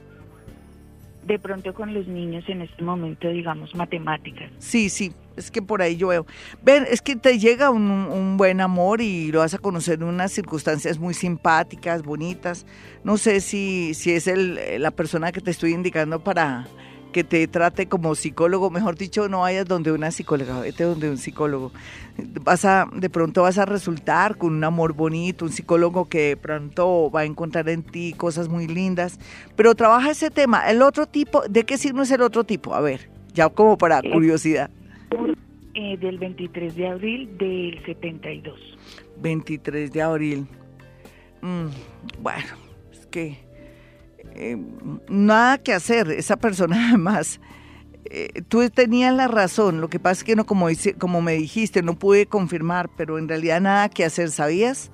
De pronto con los niños en este momento, digamos, matemáticas. Sí, sí, es que por ahí yo veo. Ven, es que te llega un, buen amor y lo vas a conocer en unas circunstancias muy simpáticas, bonitas. No sé si, si es el, la persona que te estoy indicando para que te trate como psicólogo, mejor dicho, no vayas donde una psicóloga, vete donde un psicólogo. Vas a, de pronto vas a resultar con un amor bonito, un psicólogo que de pronto va a encontrar en ti cosas muy lindas, pero trabaja ese tema. El otro tipo, ¿de qué signo es el otro tipo? A ver, ya como para eh, Eh, del 23 de abril del 72. 23 de abril. Mm, bueno, es que eh, nada que hacer. Esa persona [laughs] además, eh, tú tenías la razón. Lo que pasa es que no, como, como me dijiste, no pude confirmar, pero en realidad nada que hacer, ¿sabías?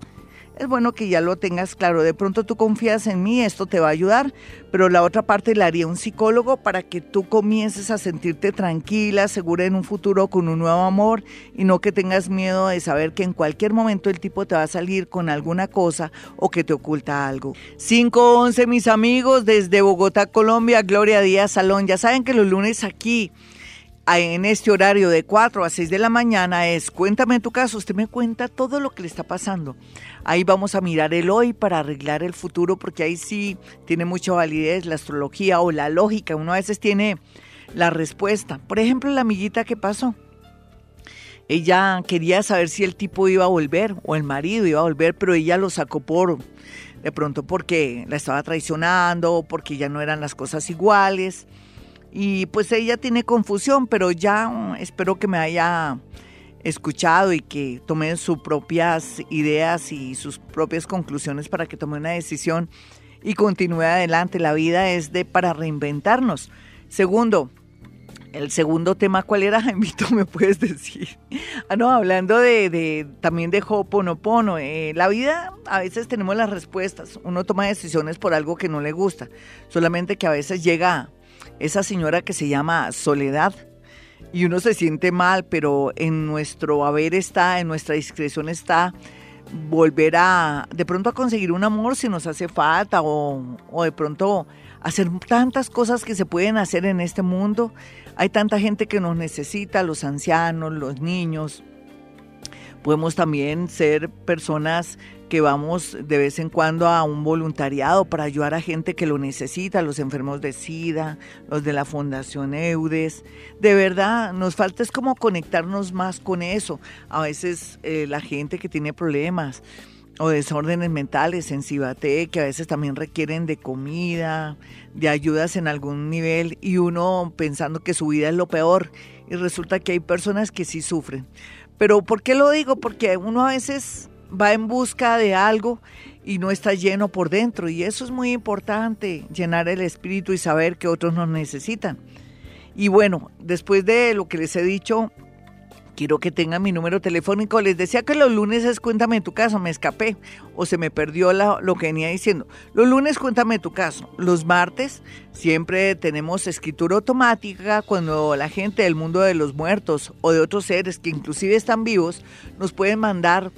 Es bueno que ya lo tengas claro. De pronto tú confías en mí, esto te va a ayudar, pero la otra parte la haría un psicólogo para que tú comiences a sentirte tranquila, segura en un futuro con un nuevo amor y no que tengas miedo de saber que en cualquier momento el tipo te va a salir con alguna cosa o que te oculta algo. 511 mis amigos desde Bogotá, Colombia, Gloria Díaz Salón. Ya saben que los lunes aquí en este horario de 4 a 6 de la mañana es Cuéntame tu caso, usted me cuenta todo lo que le está pasando. Ahí vamos a mirar el hoy para arreglar el futuro, porque ahí sí tiene mucha validez la astrología o la lógica. Uno a veces tiene la respuesta. Por ejemplo, la amiguita que pasó. Ella quería saber si el tipo iba a volver o el marido iba a volver, pero ella lo sacó por de pronto porque la estaba traicionando, porque ya no eran las cosas iguales. Y pues ella tiene confusión, pero ya mm, espero que me haya escuchado y que tome sus propias ideas y sus propias conclusiones para que tome una decisión y continúe adelante. La vida es de para reinventarnos. Segundo, el segundo tema, ¿cuál era, [laughs] Jaimito? ¿Me puedes decir? Ah, no, hablando de, también de Ho'oponopono. Eh, la vida, a veces tenemos las respuestas. Uno toma decisiones por algo que no le gusta. Solamente que a veces llega esa señora que se llama Soledad y uno se siente mal, pero en nuestro haber está, en nuestra discreción está volver a de pronto a conseguir un amor si nos hace falta o, o de pronto hacer tantas cosas que se pueden hacer en este mundo. Hay tanta gente que nos necesita, los ancianos, los niños. Podemos también ser personas que vamos de vez en cuando a un voluntariado para ayudar a gente que lo necesita, los enfermos de SIDA, los de la Fundación EUDES. De verdad, nos falta es como conectarnos más con eso. A veces eh, la gente que tiene problemas o desórdenes mentales en Cibate, que a veces también requieren de comida, de ayudas en algún nivel, y uno pensando que su vida es lo peor, y resulta que hay personas que sí sufren. Pero ¿por qué lo digo? Porque uno a veces va en busca de algo y no está lleno por dentro. Y eso es muy importante, llenar el espíritu y saber que otros nos necesitan. Y bueno, después de lo que les he dicho, quiero que tengan mi número telefónico. Les decía que los lunes es cuéntame tu caso, me escapé o se me perdió lo que venía diciendo. Los lunes cuéntame tu caso. Los martes siempre tenemos escritura automática cuando la gente del mundo de los muertos o de otros seres que inclusive están vivos nos pueden mandar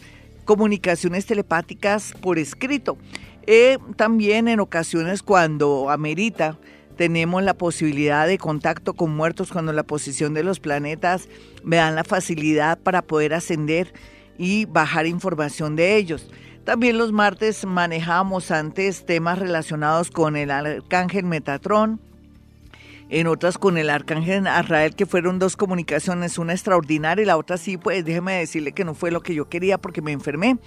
comunicaciones telepáticas por escrito. Eh, también en ocasiones cuando amerita tenemos la posibilidad de contacto con muertos cuando la posición de los planetas me dan la facilidad para poder ascender y bajar información de ellos. También los martes manejamos antes temas relacionados con el arcángel Metatrón, en otras con el arcángel Arrael, que fueron dos comunicaciones, una extraordinaria y la otra sí, pues déjeme decirle que no fue lo que yo quería porque me enfermé.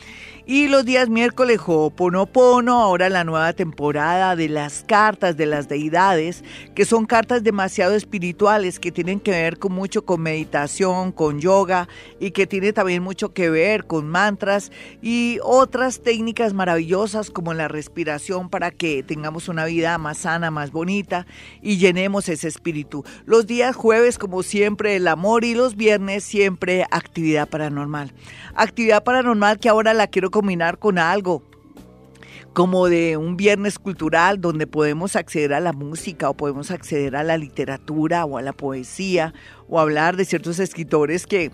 Y los días miércoles, Ho'oponopono, ahora la nueva temporada de las cartas de las deidades, que son cartas demasiado espirituales, que tienen que ver con mucho con meditación, con yoga y que tiene también mucho que ver con mantras y otras técnicas maravillosas como la respiración para que tengamos una vida más sana, más bonita y llenemos espíritu. Los días jueves, como siempre, el amor y los viernes siempre actividad paranormal. Actividad paranormal que ahora la quiero combinar con algo como de un viernes cultural donde podemos acceder a la música o podemos acceder a la literatura o a la poesía o hablar de ciertos escritores que,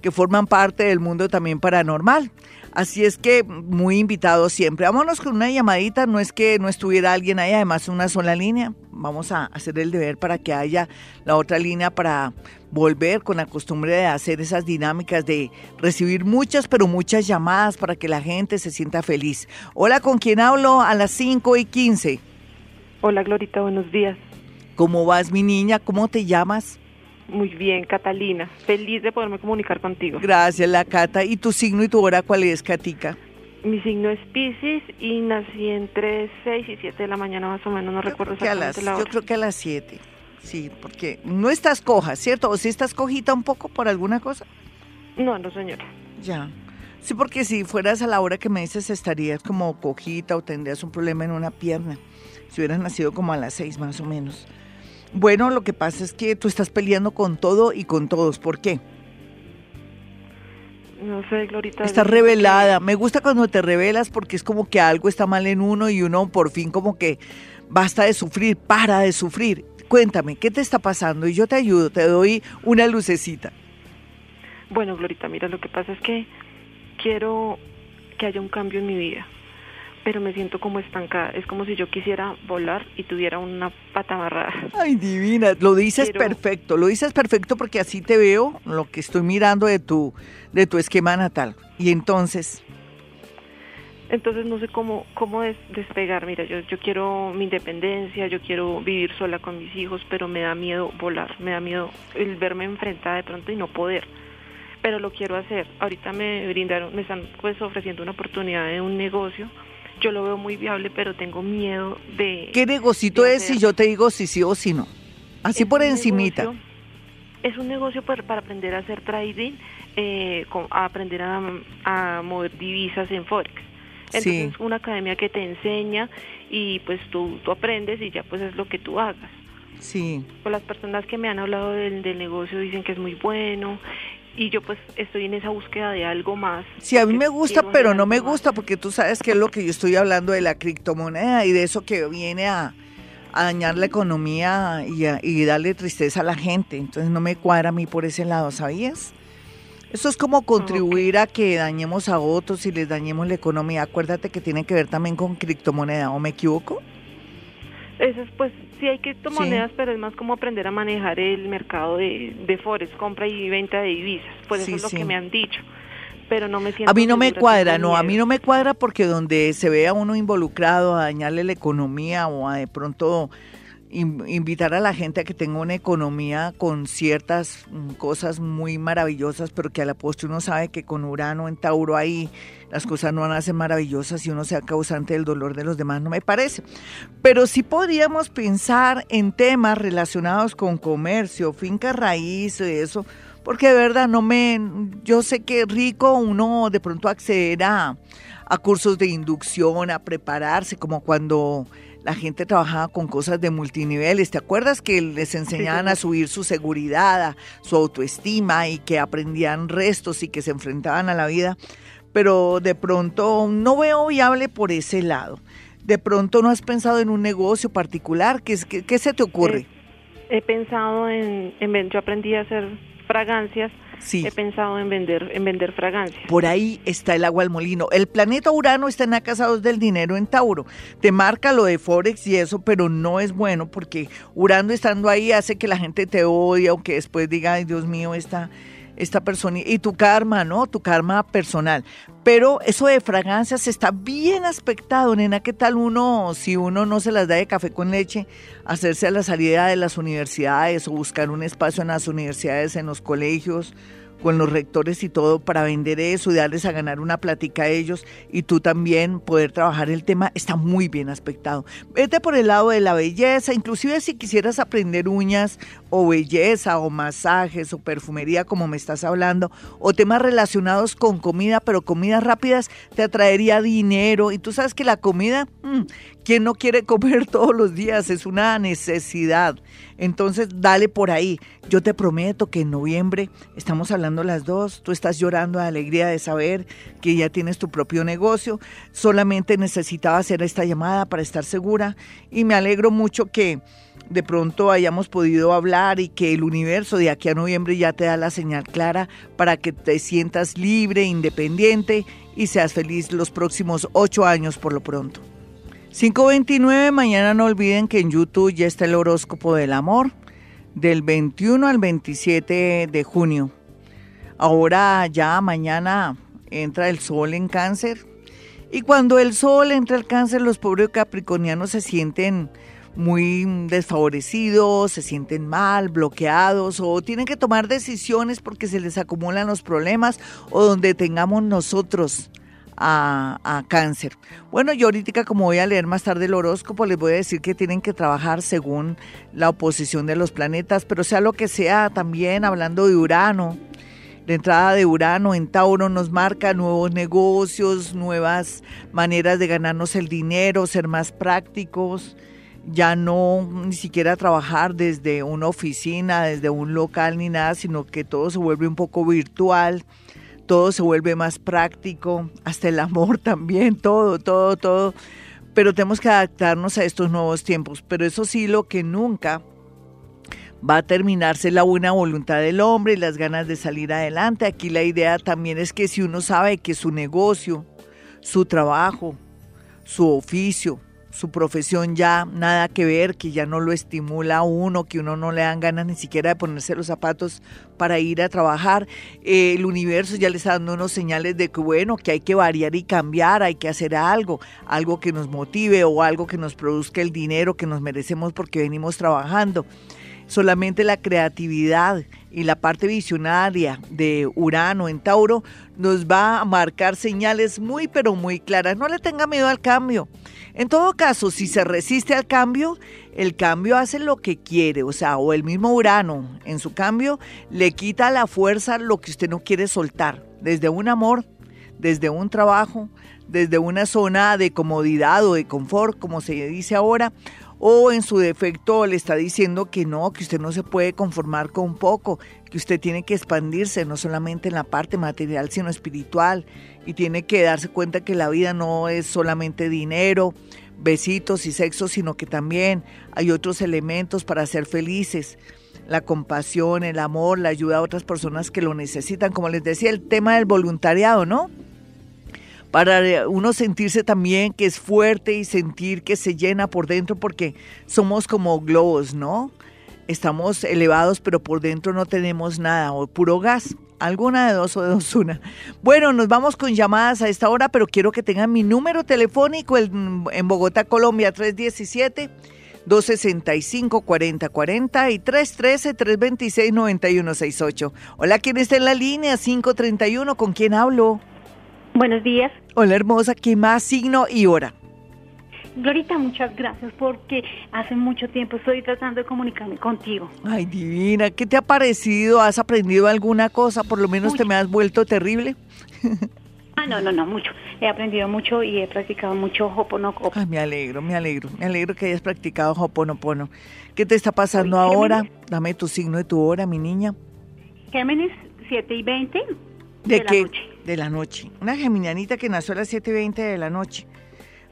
que forman parte del mundo también paranormal. Así es que muy invitado siempre. Vámonos con una llamadita, no es que no estuviera alguien ahí, además una sola línea. Vamos a hacer el deber para que haya la otra línea para volver con la costumbre de hacer esas dinámicas de recibir muchas, pero muchas llamadas para que la gente se sienta feliz. Hola, ¿con quién hablo? A las 5 y 15. Hola, Glorita, buenos días. ¿Cómo vas, mi niña? ¿Cómo te llamas? Muy bien, Catalina. Feliz de poderme comunicar contigo. Gracias, la Cata. ¿Y tu signo y tu hora cuál es, Katica? Mi signo es Pisces y nací entre 6 y 7 de la mañana más o menos, no recuerdo exactamente la hora. Yo creo que a las 7. Sí, porque no estás coja, ¿cierto? ¿O si estás cojita un poco por alguna cosa? No, no, señora. Ya. Sí, porque si fueras a la hora que me dices estarías como cojita o tendrías un problema en una pierna. Si hubieras nacido como a las 6 más o menos. Bueno, lo que pasa es que tú estás peleando con todo y con todos. ¿Por qué? No sé, Glorita. Estás revelada. Me gusta cuando te revelas porque es como que algo está mal en uno y uno por fin como que basta de sufrir, para de sufrir. Cuéntame, ¿qué te está pasando? Y yo te ayudo, te doy una lucecita. Bueno, Glorita, mira, lo que pasa es que quiero que haya un cambio en mi vida pero me siento como estancada. Es como si yo quisiera volar y tuviera una pata amarrada. Ay, divina, lo dices perfecto, lo dices perfecto porque así te veo lo que estoy mirando de tu, de tu esquema natal. Y entonces... Entonces no sé cómo, cómo despegar. Mira, yo, yo quiero mi independencia, yo quiero vivir sola con mis hijos, pero me da miedo volar, me da miedo el verme enfrentada de pronto y no poder pero lo quiero hacer. Ahorita me brindaron, me están pues ofreciendo una oportunidad de un negocio yo lo veo muy viable, pero tengo miedo de... ¿Qué negocito es si yo te digo si sí o si no? Así por encimita. es un negocio para, aprender a hacer trading, eh, a aprender a, mover divisas en Forex. Entonces es una academia que te enseña y pues tú, tú aprendes y ya pues es lo que tú hagas. Sí. Pues las personas que me han hablado del, del negocio dicen que es muy bueno y yo pues estoy en esa búsqueda de algo más. Sí, a mí me gusta, pero no me gusta porque tú sabes que es lo que yo estoy hablando de la criptomoneda y de eso que viene a, dañar la economía y, y darle tristeza a la gente. Entonces no me cuadra a mí por ese lado, ¿sabías? Eso es como contribuir a que dañemos a otros y les dañemos la economía. Acuérdate que tiene que ver también con criptomoneda, ¿o me equivoco? Eso es pues sí hay criptomonedas, pero es más como aprender a manejar el mercado de, de Forex, compra y venta de divisas. Pues eso es lo que me han dicho. Pero no me siento A mí no me cuadra, no, a mí no me cuadra porque donde se vea uno involucrado a dañarle la economía o a de pronto invitar a la gente a que tenga una economía con ciertas mm, cosas muy maravillosas, pero que a la postre uno sabe que con Urano en Tauro ahí las cosas no van a ser maravillosas y uno sea causante del dolor de los demás, no me parece. Pero sí podríamos pensar en temas relacionados con comercio, finca raíz, eso, porque de verdad no me, yo sé que rico uno de pronto acceder a, a cursos de inducción, a prepararse, como cuando la gente trabajaba con cosas de multiniveles. ¿Te acuerdas que les enseñaban a subir su seguridad, su autoestima y que aprendían restos y que se enfrentaban a la vida? Pero de pronto no veo viable por ese lado. De pronto no has pensado en un negocio particular. ¿Qué, qué, se te ocurre? He, pensado en, en, yo aprendí a hacer fragancias He pensado en vender, en vender fragancias. Por ahí está el agua al molino. El planeta Urano está en la casa del dinero en Tauro. Te marca lo de Forex y eso, pero no es bueno porque Urano estando ahí hace que la gente te odie o que después diga, ay Dios mío, esta, esta persona y tu karma, ¿no? Tu karma personal. Pero eso de fragancias está bien aspectado, nena. ¿Qué tal uno, si uno no se las da de café con leche, hacerse a la salida de las universidades o buscar un espacio en las universidades, en los colegios? con los rectores y todo para vender eso y darles a ganar una plática a ellos y tú también poder trabajar el tema está muy bien aspectado. Vete por el lado de la belleza, inclusive si quisieras aprender uñas o belleza o masajes o perfumería como me estás hablando o temas relacionados con comida, pero comidas rápidas te atraería dinero y tú sabes que la comida, mm, ¿quién no quiere comer [laughs] todos los días? Es una necesidad. Entonces, dale por ahí. Yo te prometo que en noviembre estamos hablando las dos, tú estás llorando de alegría de saber que ya tienes tu propio negocio. Solamente necesitaba hacer esta llamada para estar segura y me alegro mucho que de pronto hayamos podido hablar y que el universo de aquí a noviembre ya te da la señal clara para que te sientas libre, independiente y seas feliz los próximos ocho años por lo pronto. 529, mañana no olviden que en YouTube ya está el horóscopo del amor del 21 al 27 de junio. Ahora ya mañana entra el sol en cáncer y cuando el sol entra al cáncer los pobres capricornianos se sienten muy desfavorecidos, se sienten mal, bloqueados o tienen que tomar decisiones porque se les acumulan los problemas o donde tengamos nosotros a, cáncer. Bueno, yo ahorita como voy a leer más tarde el horóscopo, les voy a decir que tienen que trabajar según la oposición de los planetas, pero sea lo que sea, también hablando de Urano, la entrada de Urano en Tauro nos marca nuevos negocios, nuevas maneras de ganarnos el dinero, ser más prácticos, ya no ni siquiera trabajar desde una oficina, desde un local ni nada, sino que todo se vuelve un poco virtual todo se vuelve más práctico, hasta el amor [laughs] también, todo, todo, todo. Pero tenemos que adaptarnos a estos nuevos tiempos. Pero eso sí, lo que nunca va a terminarse la buena voluntad del hombre y las ganas de salir adelante. Aquí la idea también es que si uno sabe que su negocio, su trabajo, su oficio, su profesión ya nada que ver, que ya no lo estimula a uno, que uno no le dan ganas ni siquiera de ponerse los zapatos para ir a trabajar. Eh, el universo ya le está dando unos señales de que bueno, que hay que variar y cambiar, hay que hacer algo, algo que nos motive o algo que nos produzca el dinero que nos merecemos porque venimos trabajando. Solamente la creatividad y la parte visionaria de Urano en Tauro nos va a marcar señales muy pero muy claras. No le tenga miedo al cambio. En todo caso, si se resiste al cambio, el cambio hace lo que quiere, o sea, o el mismo Urano en su cambio le quita la fuerza lo que usted no quiere soltar, desde un amor, desde un trabajo, desde una zona de comodidad o de confort, como se dice ahora, o en su defecto le está diciendo que no, que usted no se puede conformar con poco, que usted tiene que expandirse no solamente en la parte material, sino espiritual, y tiene que darse cuenta que la vida no es solamente dinero, besitos y sexo, sino que también hay otros elementos para ser felices. La compasión, el amor, la ayuda a otras personas que lo necesitan. Como les decía, el tema del voluntariado, ¿no? Para uno sentirse también que es fuerte y sentir que se llena por dentro porque somos como globos, ¿no? Estamos elevados pero por dentro no tenemos nada o puro gas. Alguna de dos o de dos una. Bueno, nos vamos con llamadas a esta hora, pero quiero que tengan mi número telefónico en, Bogotá, Colombia, 317. 265-4040 y 313-326-9168. Hola, ¿quién está en la línea? 531, ¿con quién hablo? Buenos días. Hola hermosa, ¿qué más signo y hora? Glorita, muchas gracias porque hace mucho tiempo estoy tratando de comunicarme contigo. Ay, divina, ¿qué te ha parecido? ¿Has aprendido alguna cosa? Por lo menos te me has vuelto terrible. Ah, no, no, no, mucho. He aprendido mucho y he practicado mucho Hoponopono. Ay, me alegro, me alegro. Me alegro que hayas practicado Hoponopono. ¿Qué te está pasando ahora? Dame tu signo de tu hora, mi niña. Géminis, 7 y 20 de, qué? De la noche. Una geminianita que nació a las 7.20 de la noche.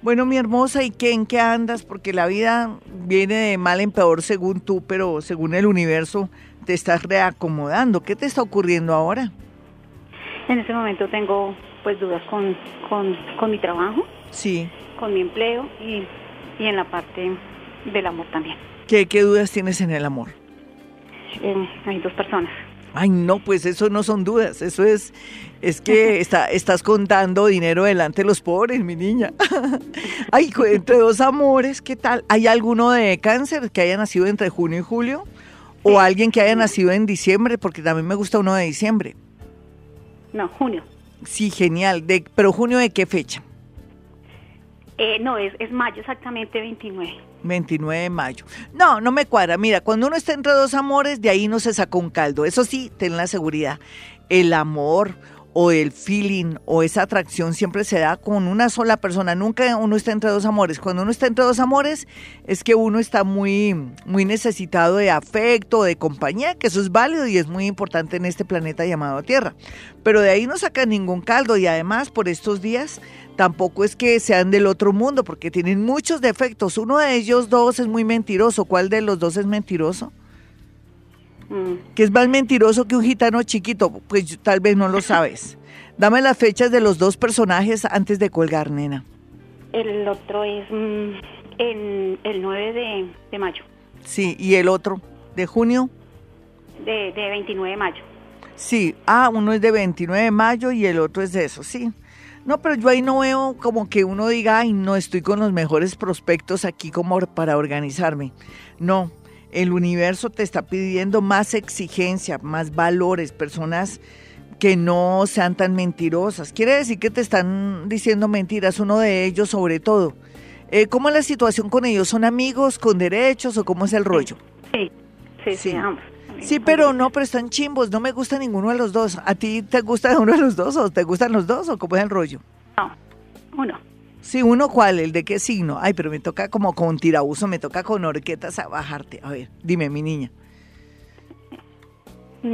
Bueno, mi hermosa, ¿y qué, en qué andas? Porque la vida viene de mal en peor según tú, pero según el universo te estás reacomodando. ¿Qué te está ocurriendo ahora? En este momento tengo pues dudas con, con, mi trabajo. Sí. Con mi empleo y, y, en la parte del amor también. ¿Qué, qué dudas tienes en el amor? hay dos personas. Ay, no, pues eso no son dudas, eso es, es que [laughs] está, estás contando dinero delante de los pobres, mi niña. [laughs] Ay, entre dos amores, ¿qué tal? ¿Hay alguno de cáncer que haya nacido entre junio y julio? ¿O alguien que haya nacido en diciembre? Porque también me gusta uno de diciembre. No, junio. Sí, genial. De, ¿Pero junio de qué fecha? Eh, no, es, es mayo exactamente 29. 29 de mayo. No, no me cuadra. Mira, cuando uno está entre dos amores, de ahí no se saca un caldo. Eso sí, ten la seguridad. El amor o el feeling o esa atracción siempre se da con una sola persona. Nunca uno está entre dos amores. Cuando uno está entre dos amores es que uno está muy, muy necesitado de afecto, de compañía, que eso es válido y es muy importante en este planeta llamado Tierra. Pero de ahí no saca ningún caldo y además por estos días tampoco es que sean del otro mundo porque tienen muchos defectos. Uno de ellos dos es muy mentiroso. ¿Cuál de los dos es mentiroso? Mm. que es más mentiroso que un gitano chiquito, pues tal vez no lo sabes. [laughs] Dame las fechas de los dos personajes antes de colgar, nena. El otro es mm, en el 9 de, de mayo, Sí, y el otro, de junio. de, de 29 de mayo. Sí, ah, uno es de 29 de mayo y el otro es de eso, sí. No, pero yo ahí no veo como que uno diga, ay, no estoy con los mejores prospectos aquí como para organizarme. No, el universo te está pidiendo más exigencia, más valores, personas que no sean tan mentirosas. Quiere decir que te están diciendo mentiras, uno de ellos sobre todo. Eh, ¿Cómo es la situación con ellos? ¿Son amigos con derechos o cómo es el rollo? Sí, sí, sí, Sí. ambos. Sí, pero no, pero están chimbos, no me gusta ninguno de los dos. ¿A ti te gusta uno de los dos o te gustan los dos o cómo es el rollo? No, uno. Sí, uno cuál, el de qué signo. Ay, pero me toca como con tirabuzo, me toca con horquetas a bajarte. A ver, dime, mi niña. Mm,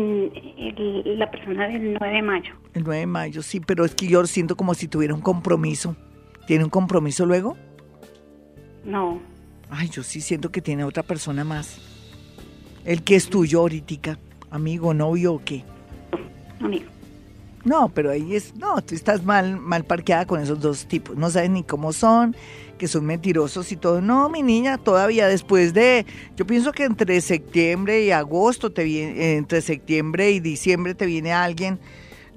el- la persona del 9 de mayo. El 9 de mayo, sí, pero es que yo siento como si tuviera un compromiso. ¿Tiene un compromiso luego? No, Ay, yo sí siento que tiene otra persona más. El que es tuyo ahorita, amigo, novio o qué. amigo. No, pero ahí es, no, tú estás mal, mal parqueada con esos dos tipos. No sabes ni cómo son, que son mentirosos y todo. No, mi niña, todavía después de, yo pienso que entre septiembre y agosto te viene, entre septiembre y diciembre te viene alguien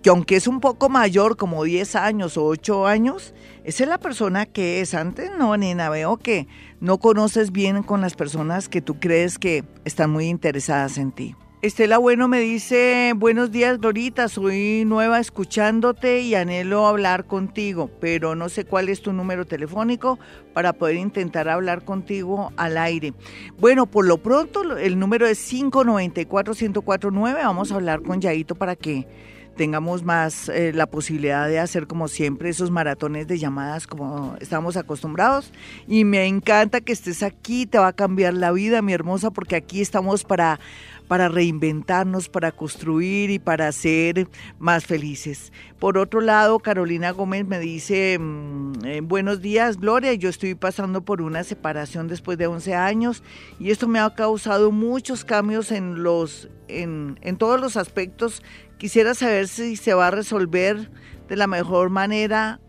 que aunque es un poco mayor, como 10 años o 8 años, esa es la persona que es. Antes no, nena, veo que no conoces bien con las personas que tú crees que están muy interesadas en ti. Estela Bueno me dice, buenos días Glorita, soy nueva escuchándote y anhelo hablar contigo, pero no sé cuál es tu número telefónico para poder intentar hablar contigo al aire. Bueno, por lo pronto el número es 594-1049, vamos a hablar con Yaito para que tengamos más eh, la posibilidad de hacer como siempre esos maratones de llamadas como estamos acostumbrados. Y me encanta que estés aquí, te va a cambiar la vida, mi hermosa, porque aquí estamos para, para reinventarnos, para construir y para ser más felices. Por otro lado, Carolina Gómez me dice, mm, eh, buenos días, Gloria, yo estoy pasando por una separación después de 11 años y esto me ha causado muchos cambios en los en, en todos los aspectos Quisiera saber si se va a resolver de la mejor manera.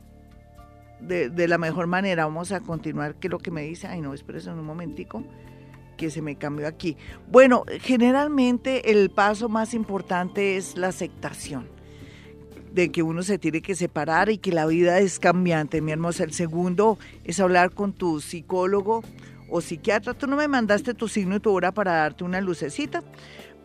De, de la mejor manera. Vamos a continuar. ¿Qué es lo que me dice? Ay, no, espérese un momentico. Que se me cambió aquí. Bueno, generalmente el paso más importante es la aceptación. De que uno se tiene que separar y que la vida es cambiante, mi hermosa. El segundo es hablar con tu psicólogo o psiquiatra. Tú no me mandaste tu signo y tu hora para darte una lucecita.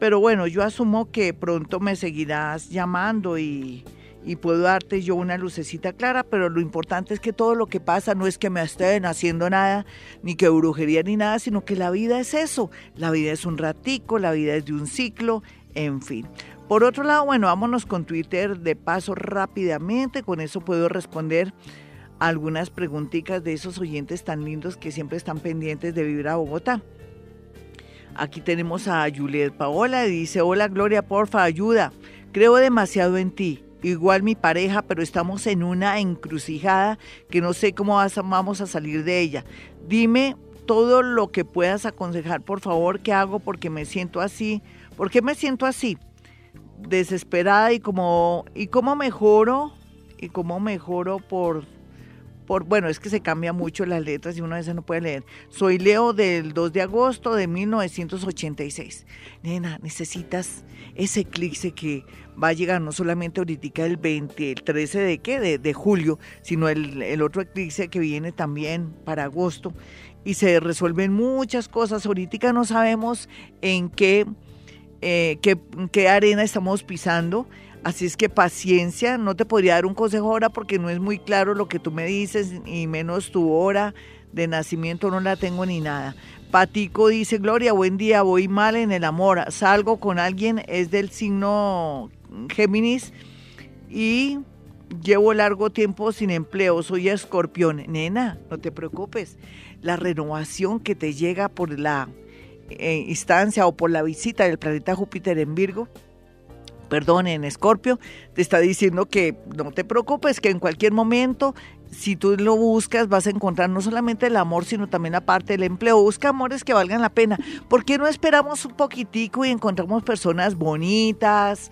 Pero bueno, yo asumo que pronto me seguirás llamando y, y, puedo darte yo una lucecita clara, pero lo importante es que todo lo que pasa no es que me estén haciendo nada, ni que brujería ni nada, sino que la vida es eso. La vida es un ratico, la vida es de un ciclo, en fin. Por otro lado, bueno, vámonos con Twitter de paso rápidamente, con eso puedo responder algunas preguntitas de esos oyentes tan lindos que siempre están pendientes de vivir a Bogotá. Aquí tenemos a Juliet Paola, dice, hola Gloria, porfa, ayuda. Creo demasiado en ti. Igual mi pareja, pero estamos en una encrucijada que no sé cómo vamos a salir de ella. Dime todo lo que puedas aconsejar, por favor, ¿qué hago? Porque me siento así. ¿Por qué me siento así? Desesperada y como, ¿y cómo mejoro? ¿Y cómo mejoro por, bueno, es que se cambia mucho las letras y uno a veces no puede leer. Soy Leo del 2 de agosto de 1986. Nena, necesitas ese eclipse que va a llegar no solamente ahorita el 20, el 13 de qué, de, julio, sino el, el otro eclipse que viene también para agosto y se resuelven muchas cosas. Ahorita no sabemos en qué, eh, qué, arena estamos pisando. Así es que paciencia, no te podría dar un consejo ahora porque no es muy claro lo que tú me dices, y menos tu hora de nacimiento no la tengo ni nada. Patico dice, Gloria, buen día, voy mal en el amor, salgo con alguien, es del signo Géminis y llevo largo tiempo sin empleo, soy escorpión. Nena, no te preocupes, la renovación que te llega por la eh, instancia o por la visita del planeta Júpiter en Virgo, perdón, en Escorpio, te está diciendo que no te preocupes, que en cualquier momento, si tú lo buscas, vas a encontrar no solamente el amor, sino también la parte del empleo. Busca amores que valgan la pena. ¿Por qué no esperamos un poquitico y encontramos personas bonitas?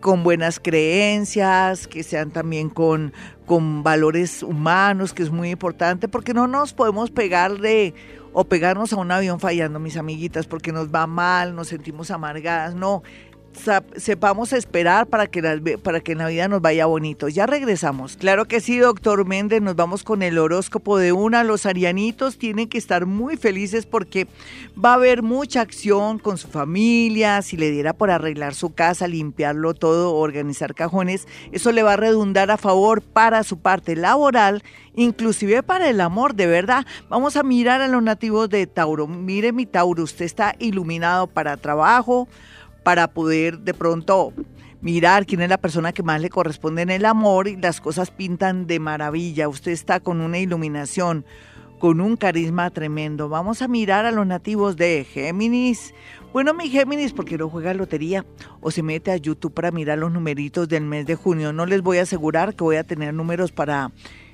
con buenas creencias, que sean también con, con valores humanos, que es muy importante, porque no nos podemos pegar de o pegarnos a un avión fallando, mis amiguitas, porque nos va mal, nos sentimos amargadas, no sepamos esperar para que, la, para que nos vaya bonito. Ya regresamos. Claro que sí, doctor Méndez, nos vamos con el horóscopo de una. Los arianitos tienen que estar muy felices porque va a haber mucha acción con su familia. Si le diera por arreglar su casa, limpiarlo todo, organizar cajones, eso le va a redundar a favor para su parte laboral inclusive para el amor, de verdad. Vamos a mirar a los nativos de Tauro. Mire mi Tauro, usted está iluminado para trabajo, para poder de pronto mirar quién es la persona que más le corresponde en el amor y las cosas pintan de maravilla. Usted está con una iluminación, con un carisma tremendo. Vamos a mirar a los nativos de Géminis. Bueno, mi Géminis, porque no juega lotería o se mete a YouTube para mirar los numeritos del mes de junio. No les voy a asegurar que voy a tener números para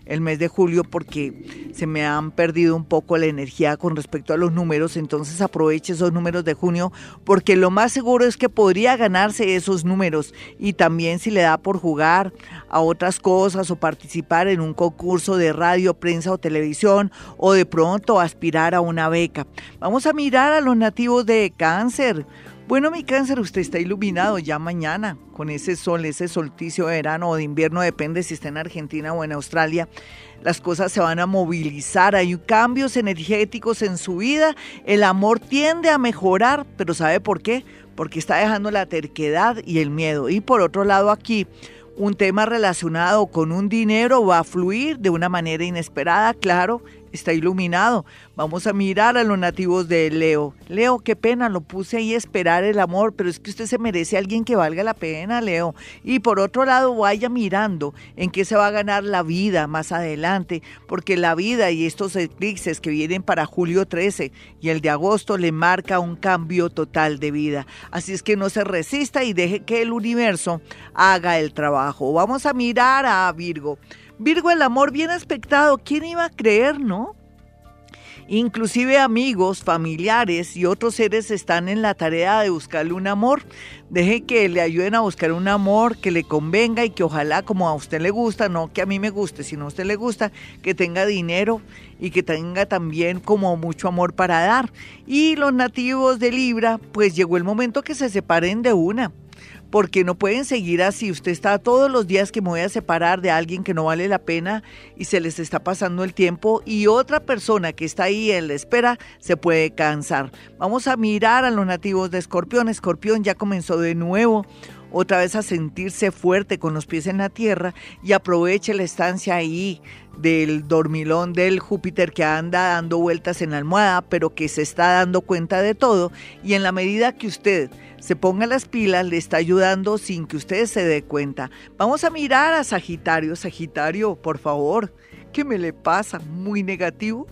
el mes de julio porque se me han perdido un poco la energía con respecto a los números, entonces aproveche esos números de junio porque lo más seguro es que podría ganarse esos números y también si le da por jugar a otras cosas o participar en un concurso de radio, prensa o televisión o de pronto aspirar a una beca. Vamos a mirar a los nativos de cáncer. Bueno, mi cáncer, usted está iluminado ya mañana con ese sol, ese solsticio de verano o de invierno, depende si está en Argentina o en Australia. Las cosas se van a movilizar, hay cambios energéticos en su vida, el amor tiende a mejorar, pero ¿sabe por qué? Porque está dejando la terquedad y el miedo. Y por otro lado aquí, un tema relacionado con un dinero va a fluir de una manera inesperada, claro, está iluminado. Vamos a mirar a los nativos de Leo. Leo, qué pena, lo puse ahí a esperar el amor, pero es que usted se merece a alguien que valga la pena, Leo. Y por otro lado, vaya mirando en qué se va a ganar la vida más adelante, porque la vida y estos eclipses que vienen para julio 13 y el de agosto le marca un cambio total de vida. Así es que no se resista y deje que el universo haga el trabajo. Vamos a mirar a Virgo. Virgo, el amor bien expectado, ¿quién iba a creer, no? Inclusive amigos, familiares y otros seres están en la tarea de buscarle un amor. Deje que le ayuden a buscar un amor que le convenga y que ojalá como a usted le gusta, no que a mí me guste, sino a usted le gusta, que tenga dinero y que tenga también como mucho amor para dar. Y los nativos de Libra, pues llegó el momento que se separen de una porque no pueden seguir así. Usted está todos los días que me voy a separar de alguien que no vale la pena y se les está pasando el tiempo y otra persona que está ahí en la espera se puede cansar. Vamos a mirar a los nativos de Escorpión. Escorpión ya comenzó de nuevo otra vez a sentirse fuerte con los pies en la tierra y aproveche la estancia ahí del dormilón del Júpiter que anda dando vueltas en la almohada, pero que se está dando cuenta de todo y en la medida que usted se ponga las pilas, le está ayudando sin que usted se dé cuenta. Vamos a mirar a Sagitario. Sagitario, por favor, ¿qué me le pasa? Muy negativo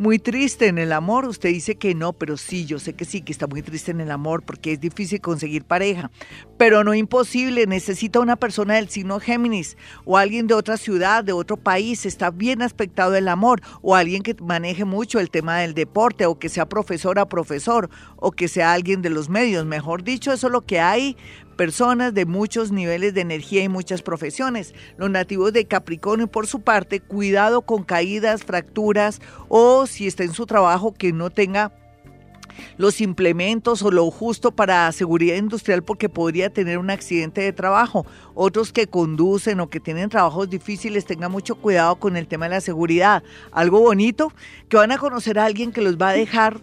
muy triste en el amor. Usted dice que no, pero sí, yo sé que sí, que está muy triste en el amor porque es difícil conseguir pareja. Pero no imposible, necesita una persona del signo Géminis o alguien de otra ciudad, de otro país. Está bien aspectado el amor o alguien que maneje mucho el tema del deporte o que sea profesora profesor o que sea alguien de los medios. Mejor dicho, eso es lo que hay personas de muchos niveles de energía y muchas profesiones. Los nativos de Capricornio, por su parte, cuidado con caídas, fracturas o si está en su trabajo que no tenga los implementos o lo justo para seguridad industrial porque podría tener un accidente de trabajo. Otros que conducen o que tienen trabajos difíciles, tengan mucho cuidado con el tema de la seguridad. Algo bonito, que van a conocer a alguien que los va a dejar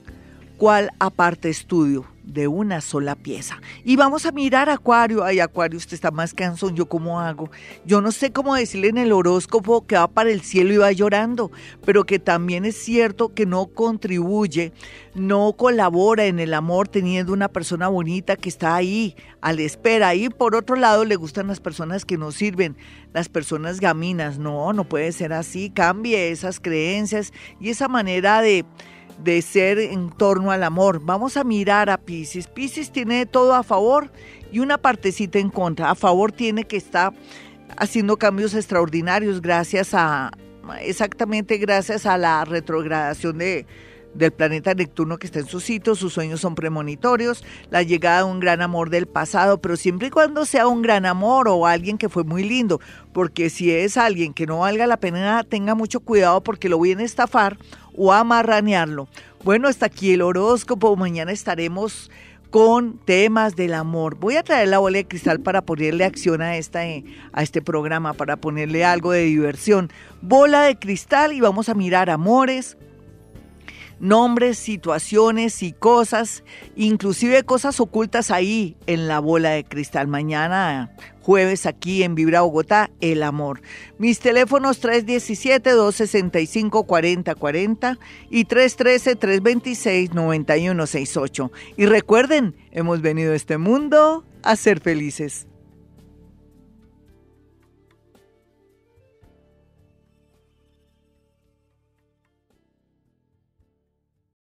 cual aparte estudio de una sola pieza. Y vamos a mirar Acuario. Ay, Acuario, usted está más cansón. ¿Yo cómo hago? Yo no sé cómo decirle en el horóscopo que va para el cielo y va llorando, pero que también es cierto que no contribuye, no colabora en el amor teniendo una persona bonita que está ahí a la espera. Y por otro lado, le gustan las personas que no sirven, las personas gaminas. No, no puede ser así. Cambie esas creencias y esa manera de de ser en torno al amor. Vamos a mirar a Pisces. Pisces tiene todo a favor y una partecita en contra. A favor tiene que estar haciendo cambios extraordinarios gracias a, exactamente gracias a la retrogradación de, del planeta Neptuno que está en su sitio, sus sueños son premonitorios, la llegada de un gran amor del pasado, pero siempre y cuando sea un gran amor o alguien que fue muy lindo, porque si es alguien que no valga la pena, tenga mucho cuidado porque lo viene a estafar o amarranearlo. Bueno, hasta aquí el horóscopo, mañana estaremos con temas del amor. Voy a traer la bola de cristal para ponerle acción a, esta, a este programa, para ponerle algo de diversión. Bola de cristal y vamos a mirar amores, nombres, situaciones y cosas, inclusive cosas ocultas ahí en la bola de cristal. Mañana jueves aquí en Vibra Bogotá, el amor. Mis teléfonos 317-265-4040 y 313-326-9168. Y recuerden, hemos venido a este mundo a ser felices.